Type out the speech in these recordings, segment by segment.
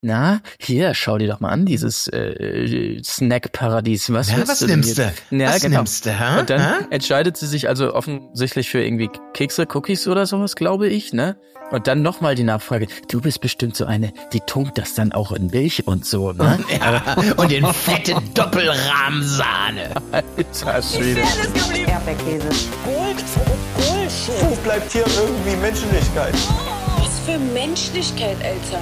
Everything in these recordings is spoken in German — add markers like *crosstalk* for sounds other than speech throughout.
Na, hier, schau dir doch mal an, dieses äh, Snack-Paradies. Was, Ja, was du nimmst hier? du? Ja, was genau. nimmst du, hä? Und dann Hä? entscheidet sie sich also offensichtlich für irgendwie Kekse, Cookies oder sowas, glaube ich, ne? Und dann nochmal die Nachfrage, du bist bestimmt so eine, die tunkt das dann auch in Milch und so, ne? Ja, *laughs* und den fetten Doppelrahmsahne. Alter Schwede. Erdbeerkäse. Wo bleibt hier irgendwie Menschlichkeit? Was für Menschlichkeit, Alter.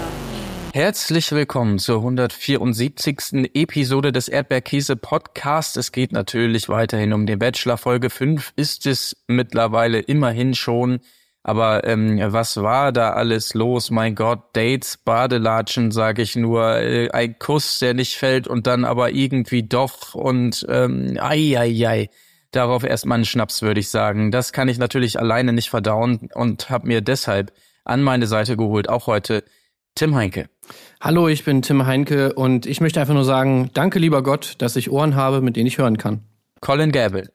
Herzlich willkommen zur 174. Episode des Erdbeerkäse Podcast. Es geht natürlich weiterhin um den Bachelor. Folge 5 ist es mittlerweile immerhin schon. Aber ähm, was war da alles los? Mein Gott, Dates, Badelatschen, sage ich nur. Äh, ein Kuss, der nicht fällt und dann aber irgendwie doch. Und ähm, ei, ei, ei. Darauf erstmal einen Schnaps, würde ich sagen. Das kann ich natürlich alleine nicht verdauen und habe mir deshalb an meine Seite geholt, auch heute Tim Heinke. Hallo, ich bin Tim Heinke und ich möchte einfach nur sagen, danke lieber Gott, dass ich Ohren habe, mit denen ich hören kann. Colin Gable.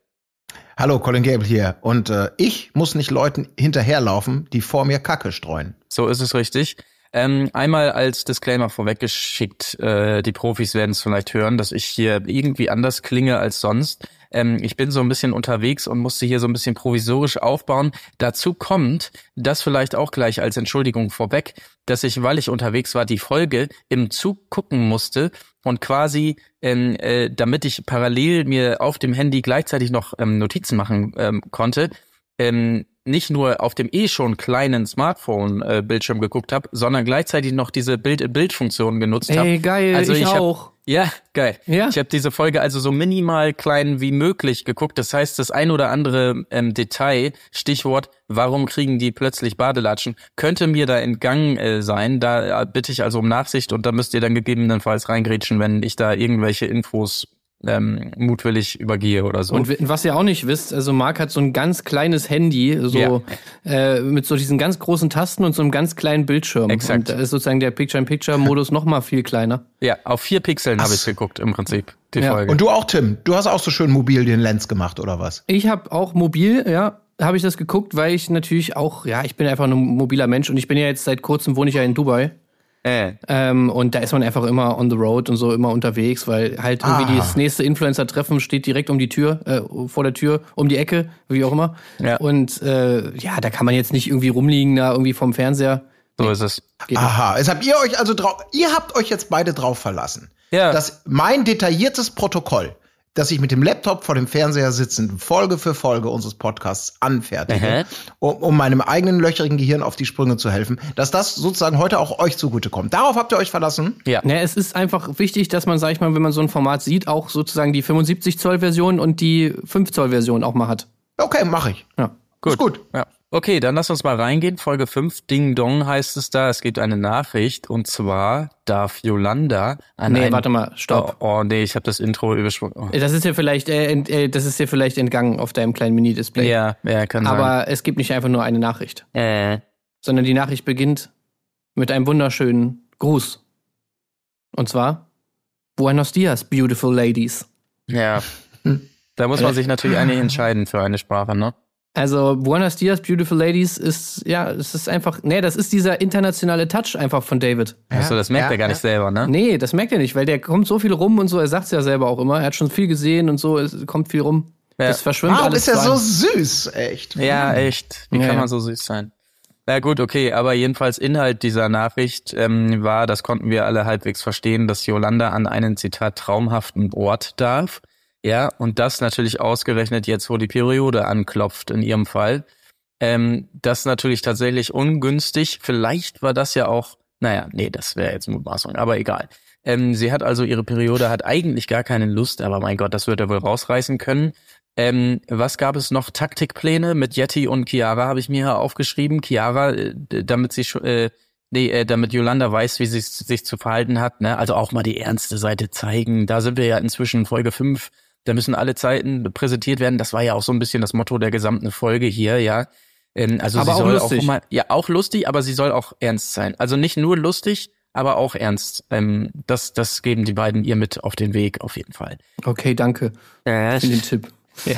Hallo, Colin Gable hier. Und äh, ich muss nicht Leuten hinterherlaufen, die vor mir Kacke streuen. So ist es richtig. Ähm, einmal als Disclaimer vorweggeschickt, äh, die Profis werden es vielleicht hören, dass ich hier irgendwie anders klinge als sonst. Ähm, ich bin so ein bisschen unterwegs und musste hier so ein bisschen provisorisch aufbauen. Dazu kommt, das vielleicht auch gleich als Entschuldigung vorweg, dass ich, weil ich unterwegs war, die Folge im Zug gucken musste und quasi, ähm, äh, damit ich parallel mir auf dem Handy gleichzeitig noch ähm, Notizen machen ähm, konnte, ähm, nicht nur auf dem eh schon kleinen Smartphone-Bildschirm geguckt habe, sondern gleichzeitig noch diese Bild-in-Bild-Funktion genutzt habe. Ey, geil, also ich hab, auch. Ja, geil. Ja. Ich habe diese Folge also so minimal klein wie möglich geguckt. Das heißt, das ein oder andere ähm, Detail, Stichwort, warum kriegen die plötzlich Badelatschen, könnte mir da entgangen äh, sein. Da äh, bitte ich also um Nachsicht und da müsst ihr dann gegebenenfalls reingrätschen, wenn ich da irgendwelche Infos ähm, mutwillig übergehe oder so. Und was ihr auch nicht wisst, also Marc hat so ein ganz kleines Handy, so äh, mit so diesen ganz großen Tasten und so einem ganz kleinen Bildschirm. Exakt. Und da ist sozusagen der Picture-in-Picture-Modus noch mal viel kleiner. ja, auf vier Pixeln habe ich geguckt im Prinzip, die Ja. Folge. Und du auch, Tim. Du hast auch so schön mobil den Lens gemacht, oder was? Ich habe auch mobil, ja, habe ich das geguckt, weil ich natürlich auch, ja, ich bin einfach ein mobiler Mensch und ich bin ja jetzt seit kurzem wohne ich ja in Dubai. Äh, Ähm, und da ist man einfach immer on the road und so immer unterwegs, weil halt irgendwie Ah. das nächste Influencer-Treffen steht direkt um die Tür, äh, vor der Tür, um die Ecke, wie auch immer. Ja. Und äh, ja, da kann man jetzt nicht irgendwie rumliegen da irgendwie vom Fernseher. so ist es. Aha, jetzt habt ihr euch also drauf, ihr habt euch jetzt beide drauf verlassen. Ja. Dass mein detailliertes Protokoll, dass ich mit dem Laptop vor dem Fernseher sitzend Folge für Folge unseres Podcasts anfertige, um, um meinem eigenen löcherigen Gehirn auf die Sprünge zu helfen, dass das sozusagen heute auch euch zugutekommt. Darauf habt ihr euch verlassen? Ja. Ne, es ist einfach wichtig, dass man, sag ich mal, wenn man so ein Format sieht, auch sozusagen die 75 Zoll Version und die 5 Zoll Version auch mal hat. Okay, mache ich. Ja. Ist gut. Ja. Okay, dann lass uns mal reingehen. Folge 5, Ding Dong heißt es da. Es gibt eine Nachricht und zwar darf Yolanda an Nee, ein- warte mal, stopp. Oh, oh nee, ich habe das Intro übersprungen. Oh. Das ist dir vielleicht, äh, ent, äh, das ist dir vielleicht entgangen auf deinem kleinen Mini-Display. Ja, ja, kann Aber es gibt nicht einfach nur eine Nachricht, sein. Äh, sondern die Nachricht beginnt mit einem wunderschönen Gruß. Und zwar Buenos dias, beautiful ladies. ja. *laughs* Da muss man sich natürlich eigentlich entscheiden für eine Sprache, ne? Also Buenos dias, beautiful ladies ist ja, es ist einfach, nee, das ist dieser internationale Touch einfach von David. Also das merkt ja, er gar nicht selber, ne? Nee, das merkt er nicht, weil der kommt so viel rum und so, er sagt es ja selber auch immer, er hat schon viel gesehen und so, es kommt viel rum. Ja. Das verschwimmt Warum alles ist er zu so süß, echt? Ja, echt. Wie Ja, kann ja. man so süß sein? Na gut, okay, aber jedenfalls Inhalt dieser Nachricht ähm, war, das konnten wir alle halbwegs verstehen, dass Yolanda an einen Zitat traumhaften Ort darf. Ja, und das natürlich ausgerechnet jetzt, wo die Periode anklopft in ihrem Fall. Ähm, das natürlich tatsächlich ungünstig. Vielleicht war das ja auch, naja, nee, das wäre jetzt Mutmaßung, aber egal. Ähm, sie hat also ihre Periode, hat eigentlich gar keine Lust, aber mein Gott, das wird er wohl rausreißen können. Ähm, was gab es noch? Taktikpläne mit Yeti und Chiara habe ich mir aufgeschrieben. Chiara, äh, damit sie äh, nee, äh, damit Yolanda weiß, wie sie sich zu verhalten hat, ne? Also auch mal die ernste Seite zeigen. Da sind wir ja inzwischen Folge 5. Da müssen alle Zeiten präsentiert werden. Das war ja auch so ein bisschen das Motto der gesamten Folge hier, ja. Ähm, also Aber sie auch soll lustig. auch mal, ja, auch lustig, aber sie soll auch ernst sein. Also nicht nur lustig, aber auch ernst. Ähm, das, das geben die beiden ihr mit auf den Weg, auf jeden Fall. Okay, danke Ja, für den Tipp. ja.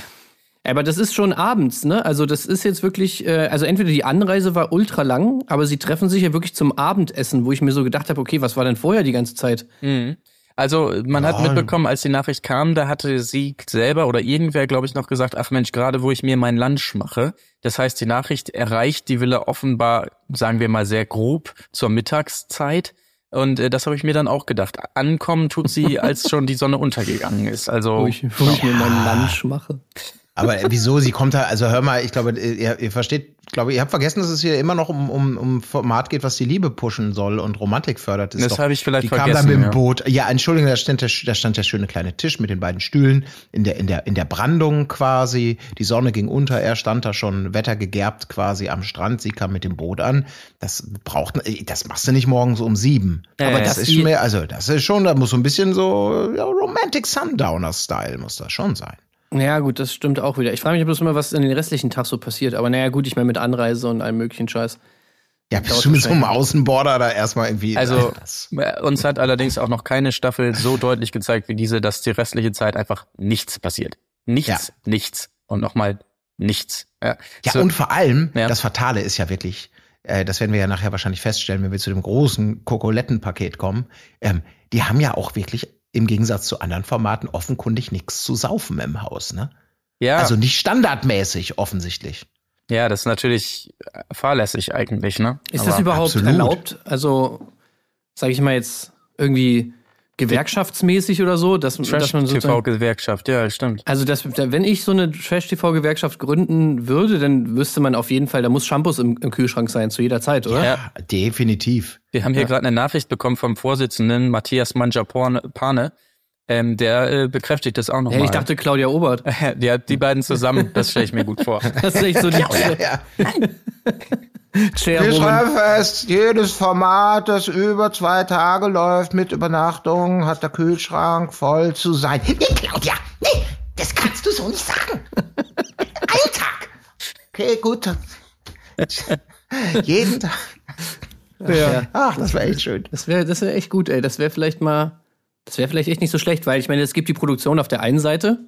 Aber das ist schon abends, ne? Also das ist jetzt wirklich, äh, also entweder die Anreise war ultra lang, aber sie treffen sich ja wirklich zum Abendessen, wo ich mir so gedacht habe, okay, was war denn vorher die ganze Zeit? Mhm. Also man hat mitbekommen, als die Nachricht kam, da hatte sie selber oder irgendwer, glaube ich, noch gesagt, ach Mensch, gerade wo ich mir mein Lunch mache. Das heißt, die Nachricht erreicht die Villa offenbar, sagen wir mal sehr grob, zur Mittagszeit. Und äh, das habe ich mir dann auch gedacht. Ankommen tut sie, als schon die Sonne untergegangen ist. Also Wo ich, wo ich mir meinen Lunch mache. Aber äh, wieso, sie kommt da, also hör mal, ich glaube, ihr, ihr versteht, glaube ihr habt vergessen, dass es hier immer noch um, um, um Format geht, was die Liebe pushen soll und Romantik fördert. Ist Das habe ich vielleicht die kam da vergessen, mit dem ja. Boot. Ja, Entschuldigung, da stand, der, da stand der schöne kleine Tisch mit den beiden Stühlen in der, in der, in der Brandung quasi. Die Sonne ging unter, er stand da schon wettergegerbt quasi am Strand. Sie kam mit dem Boot an. Das braucht, das machst du nicht morgens um sieben. Ja, Aber das ist die- schon mehr, also das ist schon, da muss so ein bisschen so ja, Romantic Sundowner-Style muss das schon sein. Ja, gut, das stimmt auch wieder. Ich frage mich bloß immer, was in den restlichen Tag so passiert. Aber naja, gut, ich meine mit Anreise und allem möglichen Scheiß. Ja, bist du mit so einem. Außenborder da erstmal irgendwie. Also Das- äh, uns hat allerdings auch noch keine Staffel so deutlich gezeigt wie diese, dass die restliche Zeit einfach nichts passiert. Nichts, Ja. nichts und nochmal nichts. Ja, ja, So- und vor allem, Ja. das Fatale ist ja wirklich, äh, das werden wir ja nachher wahrscheinlich feststellen, wenn wir zu dem großen Kokolettenpaket kommen. Ähm, die haben ja auch wirklich im Gegensatz zu anderen Formaten offenkundig nichts zu saufen im Haus, ne? ja, Also nicht standardmäßig offensichtlich. ja, das ist natürlich fahrlässig eigentlich, ne? Ist Aber- das überhaupt absolut. erlaubt? Also, sage ich mal jetzt irgendwie gewerkschaftsmäßig oder so, dass, dass man sozusagen, Trash-TV-Gewerkschaft, ja, stimmt. also dass, wenn ich so eine Trash-TV-Gewerkschaft gründen würde, dann wüsste man auf jeden Fall, da muss Shampoos im, im Kühlschrank sein zu jeder Zeit, oder? Ja. Definitiv. Wir haben hier gerade eine Nachricht bekommen vom Vorsitzenden Matthias Manjapane. Ähm, der äh, bekräftigt das auch nochmal. Hey, ich dachte Claudia Obert. *laughs* die, hat die beiden zusammen, das stelle ich mir gut vor. *laughs* Das ist echt so die Ja, ja. *laughs* Chairwoman. schreiben fest, jedes Format, das über zwei Tage läuft mit Übernachtung, hat der Kühlschrank voll zu sein. Nee, Claudia, nee, das kannst du so nicht sagen. *laughs* Ein Tag. Okay, gut. Jeden Tag. Ja. Ach, das wäre echt schön. Das wäre das wär echt gut, ey. Das wäre vielleicht mal, das wäre vielleicht echt nicht so schlecht, weil ich meine, es gibt die Produktion auf der einen Seite,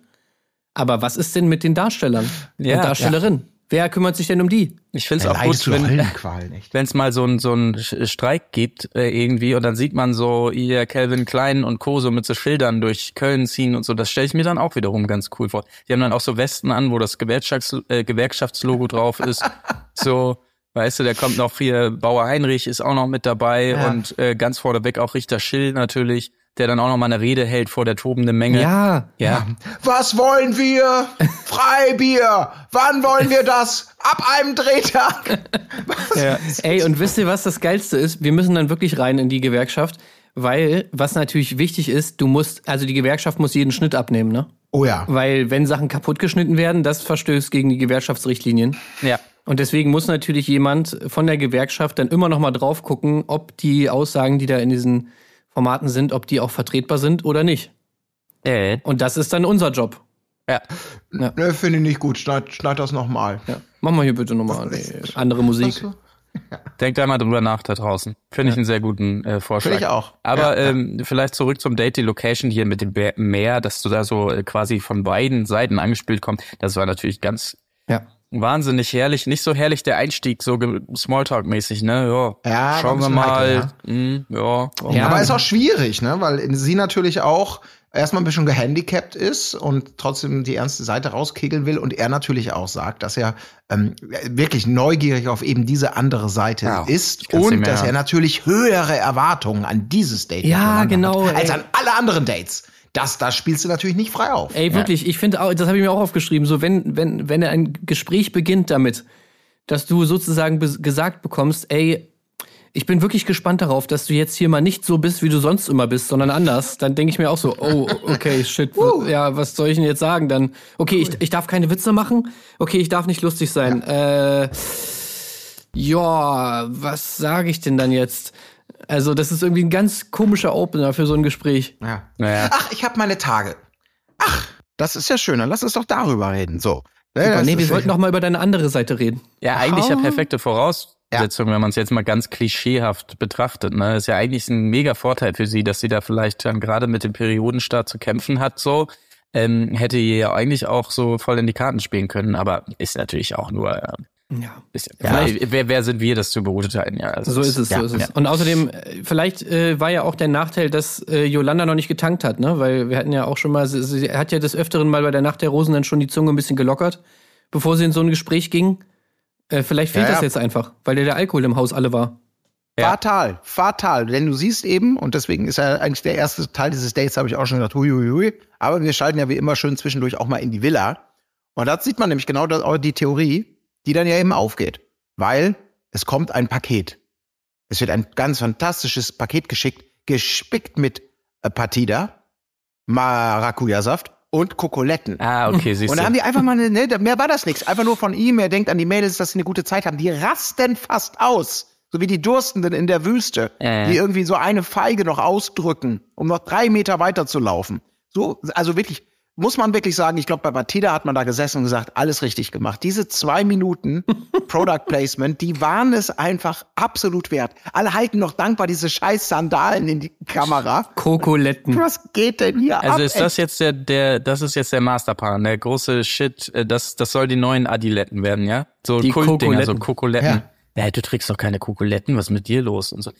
aber was ist denn mit den Darstellern Ja, und Darstellerinnen? Wer kümmert sich denn um die? Ich finde es auch gut, wenn es mal so ein so ein Streik gibt äh, irgendwie und dann sieht man so ihr Calvin Klein und Co. so mit so Schildern durch Köln ziehen und so, das stelle ich mir dann auch wiederum ganz cool vor. Die haben dann auch so Westen an, wo das Gewerkschafts äh, Gewerkschaftslogo drauf ist. *laughs* so, weißt du, da kommt noch hier Bauer Heinrich ist auch noch mit dabei Ja. und äh, ganz vorneweg auch Richter Schill natürlich, der dann auch noch mal eine Rede hält vor der tobenden Menge. Ja, Ja, Was wollen wir? *laughs* Freibier. Wann wollen wir das? Ab einem Drehtag. ja. *laughs* Ey, und wisst ihr, was das Geilste ist? Wir müssen dann wirklich rein in die Gewerkschaft, weil, was natürlich wichtig ist, du musst, also die Gewerkschaft muss jeden Schnitt abnehmen, ne? Oh ja. Weil, wenn Sachen kaputt geschnitten werden, das verstößt gegen die Gewerkschaftsrichtlinien. ja. Und deswegen muss natürlich jemand von der Gewerkschaft dann immer noch mal drauf gucken, ob die Aussagen, die da in diesen Formaten sind, ob die auch vertretbar sind oder nicht. Äh, Und das ist dann unser Job. ja. Ne, finde ich nicht gut. Schneid, schneid das nochmal. Ja. Mach mal hier bitte nochmal andere Musik. Denkt einmal drüber nach da draußen. Finde ich einen sehr guten äh, Vorschlag. Finde ich auch. Aber Ja, ja. ähm, vielleicht zurück zum Date, die Location hier mit dem Meer, dass du da so äh, quasi von beiden Seiten angespielt kommst. Das war natürlich ganz Ja. Wahnsinnig herrlich. Nicht so herrlich der Einstieg, so Smalltalk-mäßig, ne? Ja, Ja, schauen wir mal. heikel, Hm, ja. Ja. Aber ist auch schwierig, ne? Weil sie natürlich auch erstmal ein bisschen gehandicapt ist und trotzdem die ernste Seite rauskegeln will und er natürlich auch sagt, dass er ähm, wirklich neugierig auf eben diese andere Seite Ja, ist und dass er natürlich höhere Erwartungen an dieses Date Ja, genau, hat, als ey. an alle anderen Dates. Das, das spielst du natürlich nicht frei auf. Ey, wirklich, ich finde auch, das habe ich mir auch aufgeschrieben, so wenn, wenn, wenn ein Gespräch beginnt damit, dass du sozusagen gesagt bekommst, ey, ich bin wirklich gespannt darauf, dass du jetzt hier mal nicht so bist, wie du sonst immer bist, sondern anders, dann denke ich mir auch so, oh, okay, shit, w- ja, was soll ich denn jetzt sagen? Dann, okay, ich, ich darf keine Witze machen, okay, ich darf nicht lustig sein. Äh, ja, was sage ich denn dann jetzt? Also, das ist irgendwie ein ganz komischer Opener für so ein Gespräch. Ja. Naja. Ach, ich habe meine Tage. Ach, das ist ja schön. Dann lass uns doch darüber reden. So. Super, nee, wir wollten noch mal über deine andere Seite reden. Ja, eigentlich ja Ah. perfekte Voraussetzung, wenn man es jetzt mal ganz klischeehaft betrachtet. Ne? Ist ja eigentlich ein mega Vorteil für sie, dass sie da vielleicht dann gerade mit dem Periodenstart zu kämpfen hat, so. ähm, hätte ja eigentlich auch so voll in die Karten spielen können, aber ist natürlich auch nur. Äh, Ja. ist, ja, wer, wer sind wir, das zu beurteilen? Ja, also So ist es, ja, so ist es. Ja. Und außerdem, äh, vielleicht äh, war ja auch der Nachteil, dass äh, Yolanda noch nicht getankt hat, ne? Weil wir hatten ja auch schon mal, sie, sie hat ja des Öfteren mal bei der Nacht der Rosen dann schon die Zunge ein bisschen gelockert, bevor sie in so ein Gespräch ging. Äh, vielleicht fehlt Ja, das ja. jetzt einfach, weil der, der Alkohol im Haus alle war. Ja. Fatal, fatal. Denn du siehst eben, und deswegen ist ja eigentlich der erste Teil dieses Dates, habe ich auch schon gedacht, hui, hui, hui. Aber wir schalten ja wie immer schön zwischendurch auch mal in die Villa. Und da sieht man nämlich genau das, auch die Theorie, die dann ja eben aufgeht. Weil es kommt ein Paket. Es wird ein ganz fantastisches Paket geschickt, gespickt mit äh, Partida, Maracuja-Saft und Kokoletten. Ah, okay, siehst Und du. da haben die einfach mal, eine, ne, mehr war das nichts. Einfach nur von ihm, er denkt an die Mädels, dass sie eine gute Zeit haben. Die rasten fast aus. So wie die Durstenden in der Wüste, Äh. die irgendwie so eine Feige noch ausdrücken, um noch drei Meter weiter zu laufen. So, also wirklich, muss man wirklich sagen, ich glaube, bei Batida hat man da gesessen und gesagt, alles richtig gemacht. Diese zwei Minuten *laughs* Product Placement, die waren es einfach absolut wert. Alle halten noch dankbar diese scheiß Sandalen in die Kamera. Kokoletten. Was geht denn hier ab? Also ist ey? das jetzt der, der, das ist jetzt der Masterplan, der große Shit, äh, das, das soll die neuen Adiletten werden, ja? So Die Kultdinger, so Kokoletten. Kokoletten. Ja. du trägst doch keine Kokoletten, was ist mit dir los und so.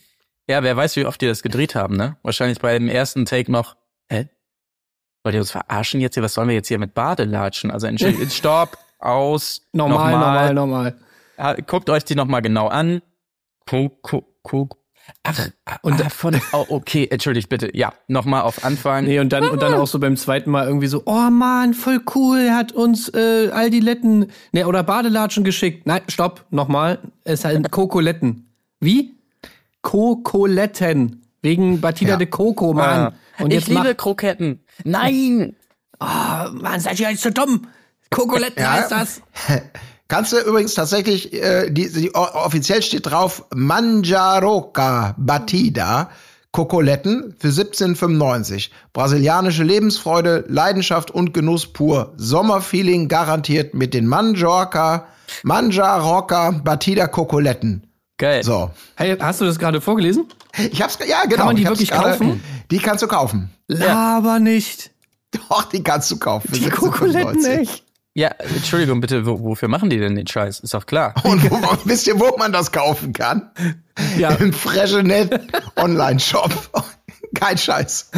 Ja, wer weiß, wie oft die das gedreht haben, ne? Wahrscheinlich bei dem ersten Take noch, hä? Wollt ihr uns verarschen jetzt hier? Was sollen wir jetzt hier mit Badelatschen? Also entschuldigt, stopp, aus, Normal, normal, normal. Ja, Guckt euch die nochmal genau an. Guck, guck, guck. Ach, und ah, von, oh, okay, entschuldigt bitte. Ja, nochmal auf Anfang. Nee, und dann, und dann auch so beim zweiten Mal irgendwie so, oh Mann, voll cool, er hat uns äh, all die Letten, nee, oder Badelatschen geschickt. Nein, stopp, nochmal, es sind *laughs* Kokoletten. Wie? Kokoletten. Wegen Batida Ja. de Coco, Mann. Und ich liebe Kroketten. Nein! oh, Mann, seid ihr jetzt so dumm? Kokoletten Ja. heißt das. *laughs* Kannst du übrigens tatsächlich, äh, die, die, offiziell steht drauf Manjaroca Batida Kokoletten für 17,95. Brasilianische Lebensfreude, Leidenschaft und Genuss pur. Sommerfeeling garantiert mit den Manjorca, Manjaroca Batida Kokoletten. Geil. So. Hey, hast du das gerade vorgelesen? Ich hab's, ja, genau. man die wirklich gerade- kaufen? Die kannst du kaufen. Laber nicht. Doch, die kannst du kaufen. Die Kokoletten 17,95. nicht. Ja, Entschuldigung, bitte, wo, wofür machen die denn den Scheiß? Ist doch klar. Und wo, *laughs* wisst ihr, wo man das kaufen kann? Ja, Im Freshenet Online-Shop. *laughs* Kein Scheiß.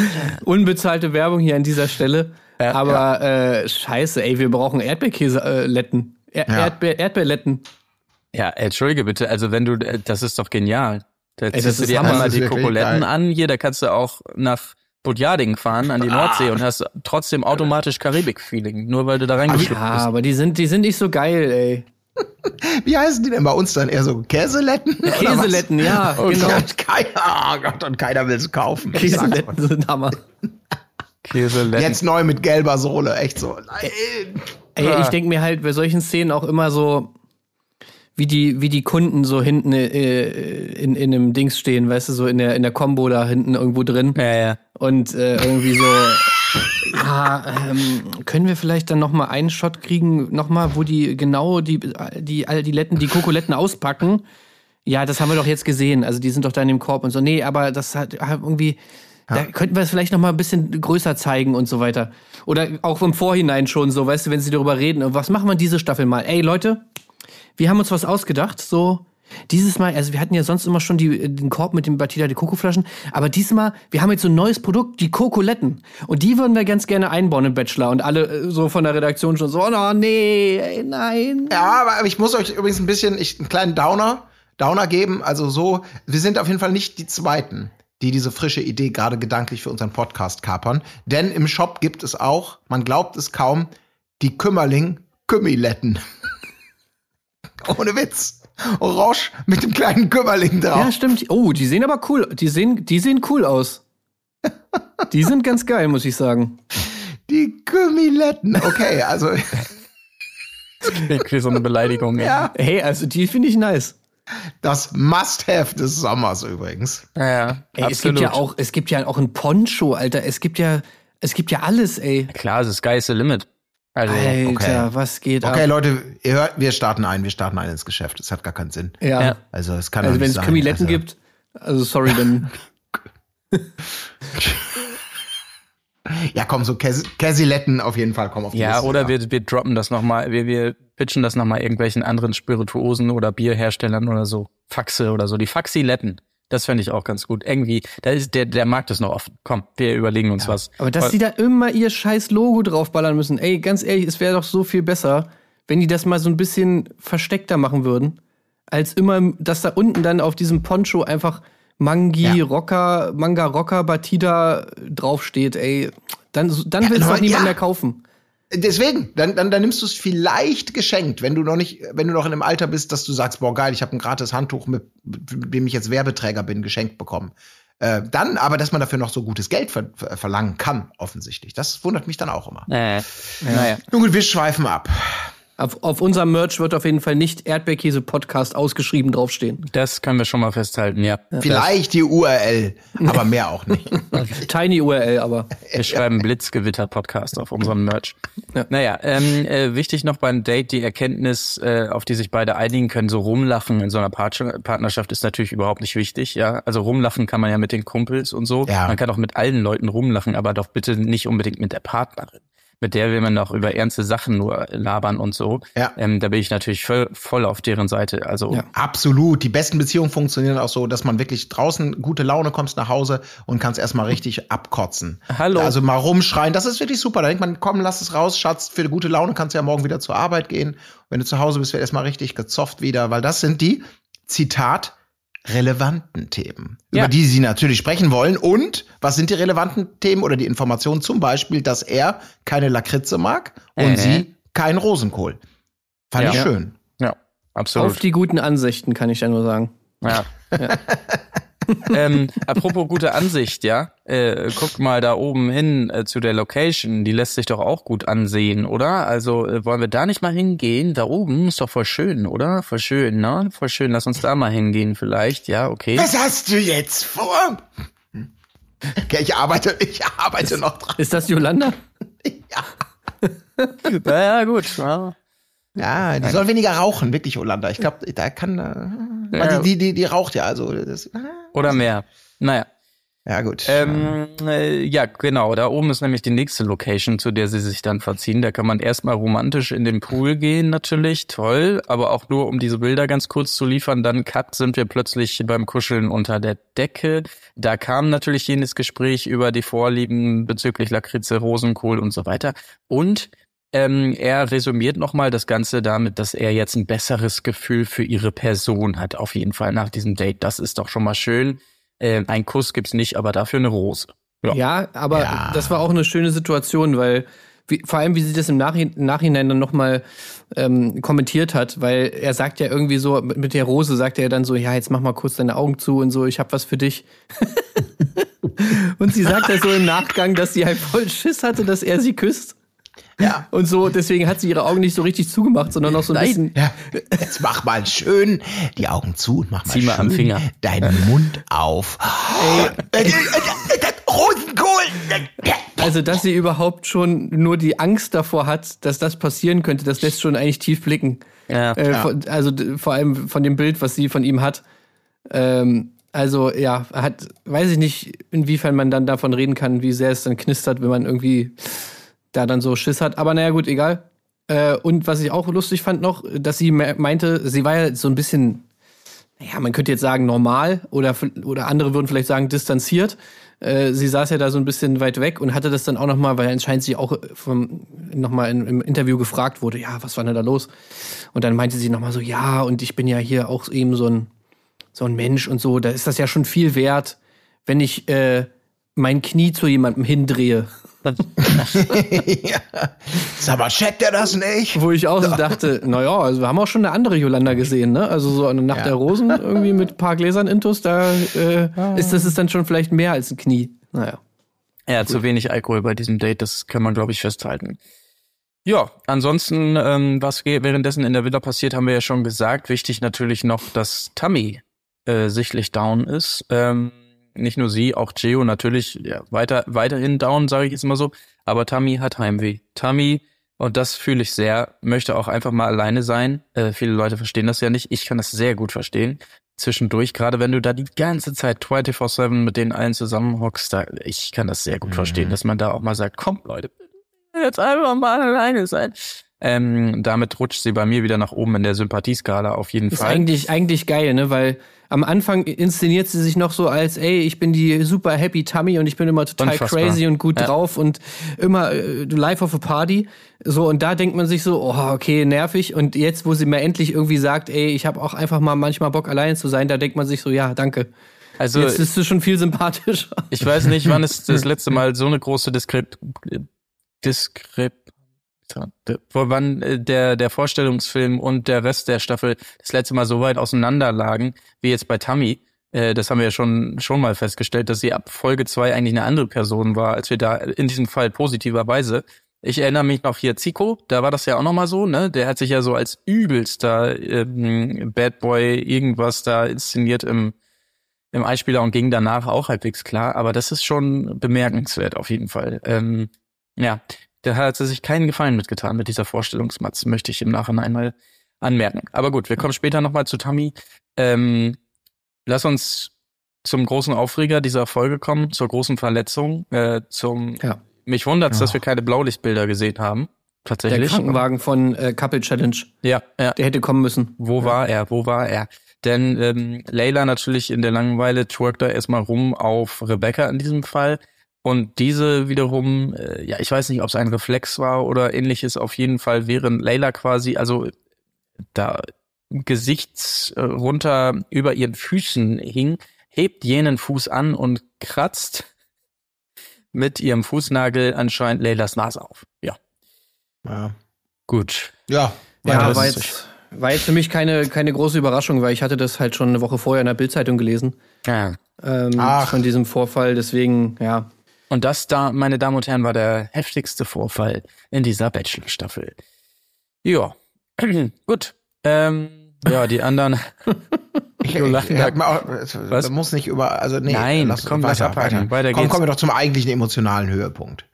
unbezahlte Werbung hier an dieser Stelle. Ja, Aber Äh, scheiße, ey, wir brauchen Erdbeerkäse-Letten. Er Ja. Erdbeer Erdbeerletten. Ja, entschuldige bitte, also wenn du, äh, das ist doch genial. Da ziehst du dir Hammer. einmal die Kokoletten an, hier, da kannst du auch nach Budjading fahren an die Nordsee und hast trotzdem automatisch Karibik-Feeling, nur weil du da reingeschlüpft Ja, bist. aber die sind, die sind nicht so geil, ey. *laughs* Wie heißen die denn bei uns dann? Eher so Käseletten? Käseletten, ja, *laughs* Oh genau. Gott, keiner, oh Gott, und keiner will sie kaufen. Käseletten sind Hammer. *laughs* Käseletten. Jetzt neu mit gelber Sohle, echt so. Nein. Ey, ich denke mir halt bei solchen Szenen auch immer so, wie die, wie die Kunden so hinten äh, in, in einem Dings stehen, weißt du, so in der, in der Combo da hinten irgendwo drin. Ja, ja. Und äh, irgendwie so, *laughs* ja, ähm, können wir vielleicht dann nochmal einen Shot kriegen, nochmal, wo die genau die, die, all die Letten, die Kokoletten auspacken? Ja, das haben wir doch jetzt gesehen. Also die sind doch da in dem Korb und so. Nee, aber das hat irgendwie, da könnten wir es vielleicht nochmal ein bisschen größer zeigen und so weiter. Oder auch im Vorhinein schon so, weißt du, wenn sie darüber reden. Und was machen wir diese Staffel mal? Ey, Leute, wir haben uns was ausgedacht, so. Dieses Mal, also wir hatten ja sonst immer schon die, den Korb mit dem Batida, die Kokoflaschen, aber diesmal, wir haben jetzt so ein neues Produkt, die Kokoletten. Und die würden wir ganz gerne einbauen im Bachelor. Und alle äh, so von der Redaktion schon so, oh nee, ey, nein. Ja, aber ich muss euch übrigens ein bisschen, ich, einen kleinen Downer, Downer geben. Also so, wir sind auf jeden Fall nicht die Zweiten, die diese frische Idee gerade gedanklich für unseren Podcast kapern. Denn im Shop gibt es auch, man glaubt es kaum, die Kümmerling Kümmiletten. Ohne Witz. Orange mit dem kleinen Kümmerling drauf. Ja, stimmt. Oh, die sehen aber cool, die sehen, die sehen cool aus. Die sind ganz geil, muss ich sagen. Die Kümmiletten. Okay, also Klingt wie so eine Beleidigung. ja, Hey, also die finde ich nice. das Must-Have des Sommers übrigens. Ja, ja Ey, es gibt ja auch, es gibt ja auch ein Poncho, Alter. Es gibt ja, es gibt ja alles, ey. Klar, es ist Sky's the Limit. Also, Alter, okay. was geht Okay, ab? Leute, ihr hört, wir starten ein, wir starten ein ins Geschäft. Es hat gar keinen Sinn. Ja. Ja. Also es kann Also wenn es sein. Also, gibt, also sorry, dann. *laughs* Ja, komm, so Käse, Käsiletten auf jeden Fall kommen auf die Ja, Liste, oder wir, wir droppen das nochmal, wir, wir pitchen das nochmal irgendwelchen anderen Spirituosen oder Bierherstellern oder so. Faxe oder so. Die Faxiletten. Das fände ich auch ganz gut. Irgendwie, da ist der, der Markt ist noch offen. Komm, wir überlegen uns was. Aber dass die da immer ihr scheiß Logo draufballern müssen, ey, ganz ehrlich, es wäre doch so viel besser, wenn die das mal so ein bisschen versteckter machen würden, als immer, dass da unten dann auf diesem Poncho einfach Mangi, Ja. Rocker, Manga Rocker, Batida draufsteht, ey. Dann, dann will es aber doch niemand ja. mehr kaufen. Deswegen, dann, dann, dann nimmst du es vielleicht geschenkt, wenn du noch nicht, wenn du noch in einem Alter bist, dass du sagst, boah geil, ich habe ein gratis Handtuch, mit, mit dem ich jetzt Werbeträger bin, geschenkt bekommen. Äh, dann aber, dass man dafür noch so gutes Geld ver ver verlangen kann, offensichtlich. Das wundert mich dann auch immer. Äh, naja. Nun gut, wir schweifen ab. Auf, auf unserem Merch wird auf jeden Fall nicht Erdbeerkäse Podcast ausgeschrieben draufstehen. Das können wir schon mal festhalten, ja. Vielleicht die URL, aber mehr auch nicht. *laughs* Tiny URL, aber. Wir schreiben Blitzgewitter-Podcast auf unserem Merch. Ja. Naja, ähm, äh, wichtig noch beim Date die Erkenntnis, äh, auf die sich beide einigen können, so rumlachen in so einer Part Partnerschaft ist natürlich überhaupt nicht wichtig, ja. Also rumlachen kann man ja mit den Kumpels und so. Ja. Man kann auch mit allen Leuten rumlachen, aber doch bitte nicht unbedingt mit der Partnerin. Mit der will man noch über ernste Sachen nur labern und so. Ja. Ähm, da bin ich natürlich voll, voll auf deren Seite. Also Ja. Absolut. Die besten Beziehungen funktionieren auch so, dass man wirklich draußen gute Laune kommst nach Hause und kannst erstmal richtig *laughs* abkotzen. Hallo. Also mal rumschreien, das ist wirklich super. Da denkt man, komm, lass es raus, Schatz, für gute Laune kannst du ja morgen wieder zur Arbeit gehen. Wenn du zu Hause bist, wird erstmal richtig gezofft wieder, weil das sind die, Zitat, relevanten Themen, Ja. über die sie natürlich sprechen wollen. Und was sind die relevanten Themen oder die Informationen? Zum Beispiel, dass er keine Lakritze mag und Äh. sie keinen Rosenkohl. Fand Ja. ich schön. ja, absolut. Auf die guten Ansichten, kann ich da nur sagen. Ja. *laughs* ähm, apropos gute Ansicht, ja. Äh, guck mal da oben hin äh, zu der Location. Die lässt sich doch auch gut ansehen, oder? Also äh, wollen wir da nicht mal hingehen? Da oben ist doch voll schön, oder? Voll schön, ne? Voll schön. Lass uns da mal hingehen, vielleicht. Ja, okay. Was hast du jetzt vor? Okay, ich arbeite, ich arbeite noch dran. Ist das Yolanda? *laughs* *laughs* Ja, gut. Ja. Ja, die soll weniger rauchen, wirklich, Yolanda. Ich glaube, da kann, äh, Ja. die, die, die, die raucht ja, also, das, Oder mehr. Naja. ja, gut. Ähm, äh, ja, genau. Da oben ist nämlich die nächste Location, zu der sie sich dann verziehen. Da kann man erstmal romantisch in den Pool gehen, natürlich. Toll. Aber auch nur, um diese Bilder ganz kurz zu liefern. Dann cut sind wir plötzlich beim Kuscheln unter der Decke. Da kam natürlich jenes Gespräch über die Vorlieben bezüglich Lakritze, Rosenkohl und so weiter. Und ähm, er resümiert nochmal das Ganze damit, dass er jetzt ein besseres Gefühl für ihre Person hat, auf jeden Fall nach diesem Date. Das ist doch schon mal schön. Ähm, ein Kuss gibt's nicht, aber dafür eine Rose. Ja. Ja, aber Ja. das war auch eine schöne Situation, weil wie, vor allem, wie sie das im Nachhinein, Nachhinein dann nochmal ähm, kommentiert hat, weil er sagt ja irgendwie so, mit mit der Rose sagt er dann so, ja, jetzt mach mal kurz deine Augen zu und so, ich hab was für dich. *laughs* und sie sagt ja so im Nachgang, dass sie halt voll Schiss hatte, dass er sie küsst. Ja. Und so, deswegen hat sie ihre Augen nicht so richtig zugemacht, sondern noch so ein bisschen. Ja, jetzt mach mal schön die Augen zu und mach mal Zieh mal schön am Finger. deinen Mund auf. Ey, äh, äh, äh, Rosenkohl! Also, dass sie überhaupt schon nur die Angst davor hat, dass das passieren könnte, das lässt schon eigentlich tief blicken. Ja. Äh, von, also vor allem von dem Bild, was sie von ihm hat. Ähm, also ja, hat, weiß ich nicht, inwiefern man dann davon reden kann, wie sehr es dann knistert, wenn man irgendwie da dann so Schiss hat. Aber naja, gut, egal. Äh, und was ich auch lustig fand noch, dass sie me- meinte, sie war ja so ein bisschen, naja, man könnte jetzt sagen normal oder, oder andere würden vielleicht sagen distanziert. Äh, sie saß ja da so ein bisschen weit weg und hatte das dann auch nochmal, weil anscheinend sie auch vom, nochmal im Interview gefragt wurde, ja, was war denn da los? Und dann meinte sie nochmal so, ja, und ich bin ja hier auch eben so ein, so ein Mensch und so, da ist das ja schon viel wert, wenn ich äh, mein Knie zu jemandem hindrehe. *laughs* ja. Sag mal, checkt der das nicht? Wo ich auch so dachte, naja, also wir haben auch schon eine andere Yolanda gesehen, ne? Also so eine Nacht Ja. der Rosen irgendwie mit ein paar Gläsern Intus, da äh, ist das ist dann schon vielleicht mehr als ein Knie. Naja. Ja, zu wenig Alkohol bei diesem Date, das kann man, glaube ich, festhalten. Ja, ansonsten, ähm, was währenddessen in der Villa passiert, haben wir ja schon gesagt. Wichtig natürlich noch, dass Tammy äh, sichtlich down ist. Ähm, nicht nur sie, auch Geo natürlich ja, weiter, weiterhin down, sage ich jetzt mal so. Aber Tammy hat Heimweh. Tammy, und das fühle ich sehr, möchte auch einfach mal alleine sein. Äh, viele Leute verstehen das ja nicht. Ich kann das sehr gut verstehen. zwischendurch, gerade wenn du da die ganze Zeit 24-7 mit denen allen zusammenhockst, da, ich kann das sehr gut Mhm. verstehen, dass man da auch mal sagt, komm Leute, jetzt einfach mal alleine sein. Ähm, damit rutscht sie bei mir wieder nach oben in der Sympathieskala auf jeden Ist Fall. eigentlich, eigentlich geil, ne? Weil am Anfang inszeniert sie sich noch so als, ey, ich bin die super happy Tummy und ich bin immer total Unfassbar. crazy und gut Ja. drauf und immer äh, life of a party. So, und da denkt man sich so, oh, okay, nervig. Und jetzt, wo sie mir endlich irgendwie sagt, ey, ich habe auch einfach mal manchmal Bock, allein zu sein, da denkt man sich so, ja, danke. also jetzt ist du schon viel sympathischer. ich weiß nicht, wann es das *laughs* letzte Mal so eine große Diskrep Diskrep wann äh, der der Vorstellungsfilm und der Rest der Staffel das letzte Mal so weit auseinander lagen wie jetzt bei Tammy. Äh, das haben wir ja schon schon mal festgestellt, dass sie ab Folge zwei eigentlich eine andere Person war, als wir da in diesem Fall positiverweise. Ich erinnere mich noch hier Zico, da war das ja auch noch mal so, ne? Der hat sich ja so als übelster ähm, Bad Boy irgendwas da inszeniert im im Einspieler und ging danach auch halbwegs klar, aber das ist schon bemerkenswert auf jeden Fall. Ähm, ja, da hat sie sich keinen Gefallen mitgetan mit dieser Vorstellungsmatz, möchte ich im Nachhinein mal anmerken. Aber gut, wir kommen später nochmal zu Tammy. Ähm, lass uns zum großen Aufreger dieser Folge kommen, zur großen Verletzung, äh, zum Ja. mich wundert's, dass Ja. wir keine Blaulichtbilder gesehen haben. Der Tatsächlich. Krankenwagen von äh, Couple Challenge, Ja, ja. der hätte kommen müssen. Wo war er? Wo war er? Denn ähm, Layla natürlich in der Langeweile twerkt da erstmal rum auf Rebecca in diesem Fall. Und diese wiederum, äh, ja, ich weiß nicht, ob es ein Reflex war oder ähnliches, auf jeden Fall, während Layla quasi, also da Gesichts äh, runter über ihren Füßen hing, hebt jenen Fuß an und kratzt mit ihrem Fußnagel anscheinend Laylas Nase auf. Ja, Ja. gut. Ja, Ja, war jetzt, war jetzt für mich keine, keine große Überraschung, weil ich hatte das halt schon eine Woche vorher in der Bildzeitung gelesen. Ja. Ähm, Ach. von diesem Vorfall, deswegen, ja. Und das da, meine Damen und Herren, war der heftigste Vorfall in dieser Bachelor-Staffel. Ja, *clears throat* gut. Ähm, ja, die anderen. *laughs* Ich, ich, Jolanda- ich auch, Was? Muss nicht über, also nee, Nein, lass, komm, lass weiter, abhaken. weiter. Weiter komm, kommen wir doch zum eigentlichen emotionalen Höhepunkt.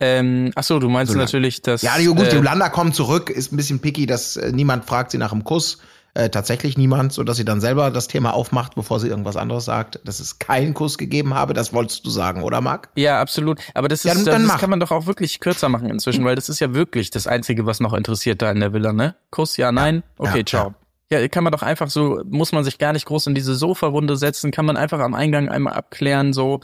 Ähm, ach so, du meinst So natürlich, dass. Ja, gut, äh, Yolanda kommt zurück, ist ein bisschen picky, dass äh, niemand fragt sie nach dem Kuss. Äh, tatsächlich niemand, so dass sie dann selber das Thema aufmacht, bevor sie irgendwas anderes sagt, dass es keinen Kuss gegeben habe. Das wolltest du sagen, oder Marc? Ja, absolut. Aber das, Ja, ist, dann- dann das mach. kann man doch auch wirklich kürzer machen inzwischen, weil das ist ja wirklich das Einzige, was noch interessiert da in der Villa, ne? Kuss, ja, nein? Okay, ja, ciao. Ja. kann man doch einfach so, muss man sich gar nicht groß in diese Sofa-Runde setzen, kann man einfach am Eingang einmal abklären, so.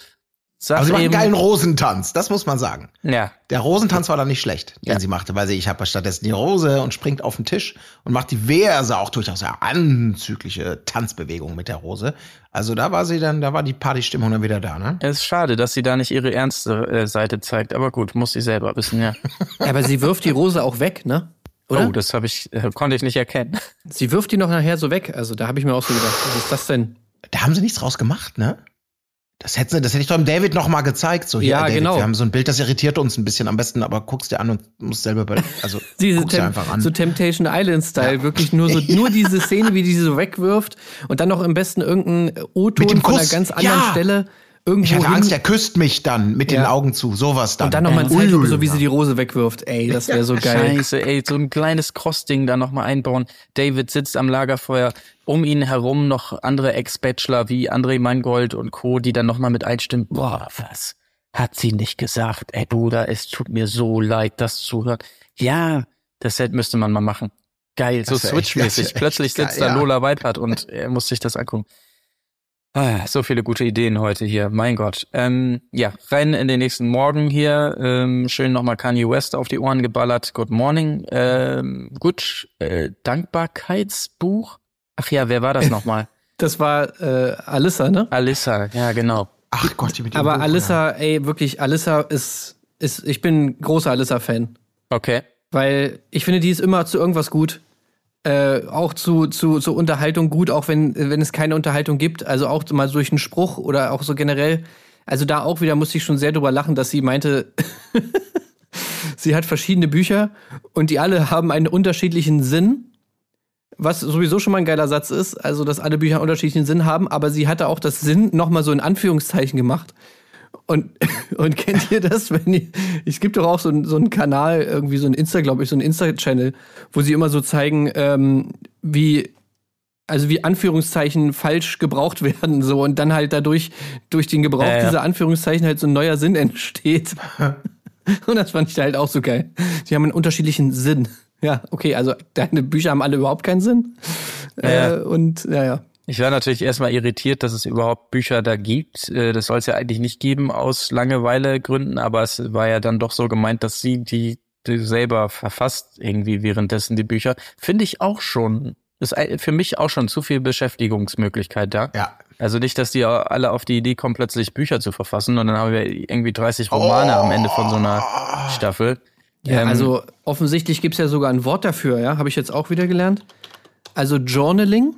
Sag Aber sie macht einen geilen Rosentanz, das muss man sagen. Ja, Der Rosentanz war dann nicht schlecht, den Ja. sie machte, weil sie, ich habe stattdessen die Rose und springt auf den Tisch und macht diverse, auch durchaus sehr anzügliche Tanzbewegungen mit der Rose. Also da war sie dann, da war die Partystimmung dann wieder da, ne? es ist schade, dass sie da nicht ihre ernste äh, Seite zeigt, aber gut, muss sie selber wissen, ja. *laughs* ja. Aber sie wirft die Rose auch weg, ne? Oder? Oh, das habe ich, äh, konnte ich nicht erkennen. Sie wirft die noch nachher so weg. Also da habe ich mir auch so gedacht, was ist das denn? Da haben sie nichts draus gemacht, ne? Das hätte, das hätte ich doch dem David noch mal gezeigt. So, hier, Ja, David, genau. Wir haben so ein Bild, das irritiert uns ein bisschen am besten, aber guckst dir an und musst selber über, also *laughs* Diese Tem einfach an. so Temptation Island-Style, wirklich nur so, *laughs* nur diese Szene, wie die sie so wegwirft und dann noch am besten irgendein O-Ton von einer ganz anderen Ja. Stelle irgendwo ich hatte hin Angst, er küsst mich dann mit den Ja. Augen zu, sowas dann. und dann nochmal ein Zeitlupe, so wie ja. sie die Rose wegwirft. Ey, das wäre so geil. Scheiße, ey, so ein kleines Crossding da nochmal einbauen. David sitzt am Lagerfeuer, um ihn herum noch andere Ex-Bachelor wie André Mangold und Co., die dann nochmal mit einstimmen. Boah, was hat sie nicht gesagt? Ey, Bruder, es tut mir so leid, das zu hören. Ja, das hätte- müsste man mal machen. Geil, so Switch-mäßig. Plötzlich echt geil, sitzt da ja. Lola Weipert und er muss sich das angucken. Ah, so viele gute Ideen heute hier, mein Gott. Ähm, ja, rein in den nächsten Morgen hier. Ähm, schön nochmal Kanye West auf die Ohren geballert. Good morning. Ähm, gut, äh, Dankbarkeitsbuch. Ach ja, wer war das *laughs* nochmal? Das war äh, Alissa, ne? Alyssa, ja genau. Ach Gott, die mit dem Aber Buch, ja. Alissa, ey, wirklich, Alissa ist, ist, ich bin großer Alissa-Fan. Okay. Weil ich finde, die ist immer zu irgendwas gut. Äh, auch zu, zu, zu Unterhaltung gut, auch wenn, wenn es keine Unterhaltung gibt. Also auch mal durch einen Spruch oder auch so generell. Also da auch wieder musste ich schon sehr drüber lachen, dass sie meinte, *laughs* sie hat verschiedene Bücher und die alle haben einen unterschiedlichen Sinn. Was sowieso schon mal ein geiler Satz ist, also dass alle Bücher einen unterschiedlichen Sinn haben, aber sie hatte auch das Sinn nochmal so in Anführungszeichen gemacht. Und, *laughs* und kennt ihr das, wenn ihr, es gibt doch auch so, einen- so einen Kanal, irgendwie so ein Insta, glaube ich, so ein Insta-Channel, wo sie immer so zeigen, ähm, wie, also wie Anführungszeichen falsch gebraucht *laughs* werden so und dann halt dadurch durch den Gebrauch Ja, ja. dieser Anführungszeichen halt so ein neuer Sinn *laughs* entsteht. und das fand ich da halt auch so geil. Sie haben einen unterschiedlichen Sinn. Ja, okay, also deine Bücher haben alle überhaupt keinen Sinn. Ja. Äh, und ja, ja. Ich war natürlich erstmal irritiert, dass es überhaupt Bücher da gibt. Äh, Das soll es ja eigentlich nicht geben aus Langeweile-Gründen, aber es war ja dann doch so gemeint, dass sie die, die selber verfasst irgendwie währenddessen die Bücher. Finde ich auch schon. Ist für mich auch schon zu viel Beschäftigungsmöglichkeit da. Ja. Also nicht, dass die alle auf die Idee kommen, plötzlich Bücher zu verfassen und dann haben wir irgendwie 30 Romane am Ende von so einer Staffel. Ja, Ähm, also offensichtlich gibt's ja sogar ein Wort dafür, ja, habe ich jetzt auch wieder gelernt. Also Journaling,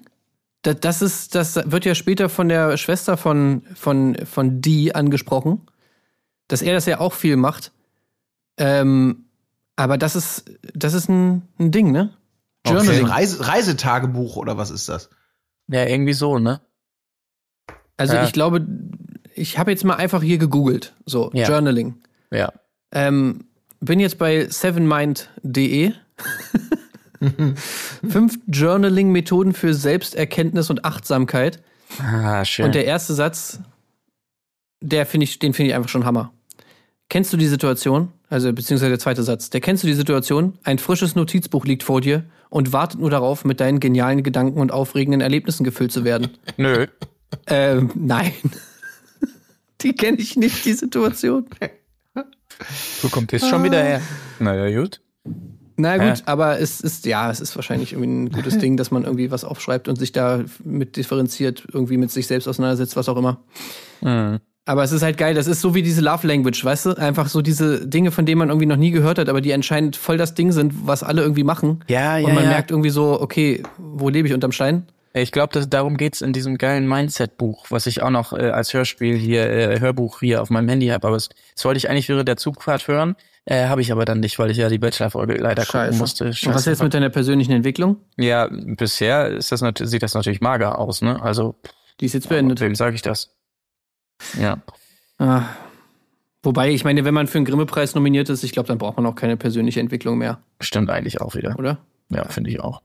das, das ist, das wird ja später von der Schwester von von von Dee angesprochen, dass er das ja auch viel macht. Ähm, aber das ist das ist ein, ein Ding, ne? Okay. Ein Journaling. Reise, Reisetagebuch oder was ist das? ja, irgendwie so, ne? Also Ja. ich glaube, ich habe jetzt mal einfach hier gegoogelt, so Ja. Journaling. Ja. Ähm, bin jetzt bei sevenmind.de. *laughs* Fünf Journaling-Methoden für Selbsterkenntnis und Achtsamkeit. Ah, schön. Und der erste Satz, der finde ich, den finde ich einfach schon Hammer. Kennst du die Situation? Also, beziehungsweise der zweite Satz. Der kennst du die Situation? Ein frisches Notizbuch liegt vor dir und wartet nur darauf, mit deinen genialen Gedanken und aufregenden Erlebnissen gefüllt zu werden. *laughs* Nö. ähm, nein. *laughs* die kenne ich nicht, die Situation. Wo kommt das schon wieder her? Naja, gut. Na gut, aber es ist, ja, es ist wahrscheinlich irgendwie ein gutes *laughs* Ding, dass man irgendwie was aufschreibt und sich da mit differenziert, irgendwie mit sich selbst auseinandersetzt, was auch immer. Mhm. Aber es ist halt geil, das ist so wie diese Love Language, weißt du? Einfach so diese Dinge, von denen man irgendwie noch nie gehört hat, aber die anscheinend voll das Ding sind, was alle irgendwie machen. Ja, ja, Und man ja. merkt irgendwie so, okay, wo lebe ich unterm Stein? Ich glaube, darum geht's in diesem geilen Mindset-Buch, was ich auch noch äh, als Hörspiel hier, äh, Hörbuch hier auf meinem Handy habe. Aber das, das wollte ich eigentlich während der Zugfahrt hören, äh, habe ich aber dann nicht, weil ich ja die Bachelor-Folge leider gucken musste. Und was jetzt mit deiner persönlichen Entwicklung? ja, bisher ist das sieht das natürlich mager aus, ne? Also, Die ist jetzt beendet. wem sage ich das? Ja. Ah. Wobei, ich meine, wenn man für einen Grimme-Preis nominiert ist, ich glaube, dann braucht man auch keine persönliche Entwicklung mehr, Stimmt eigentlich auch wieder. oder? Ja, finde ich auch.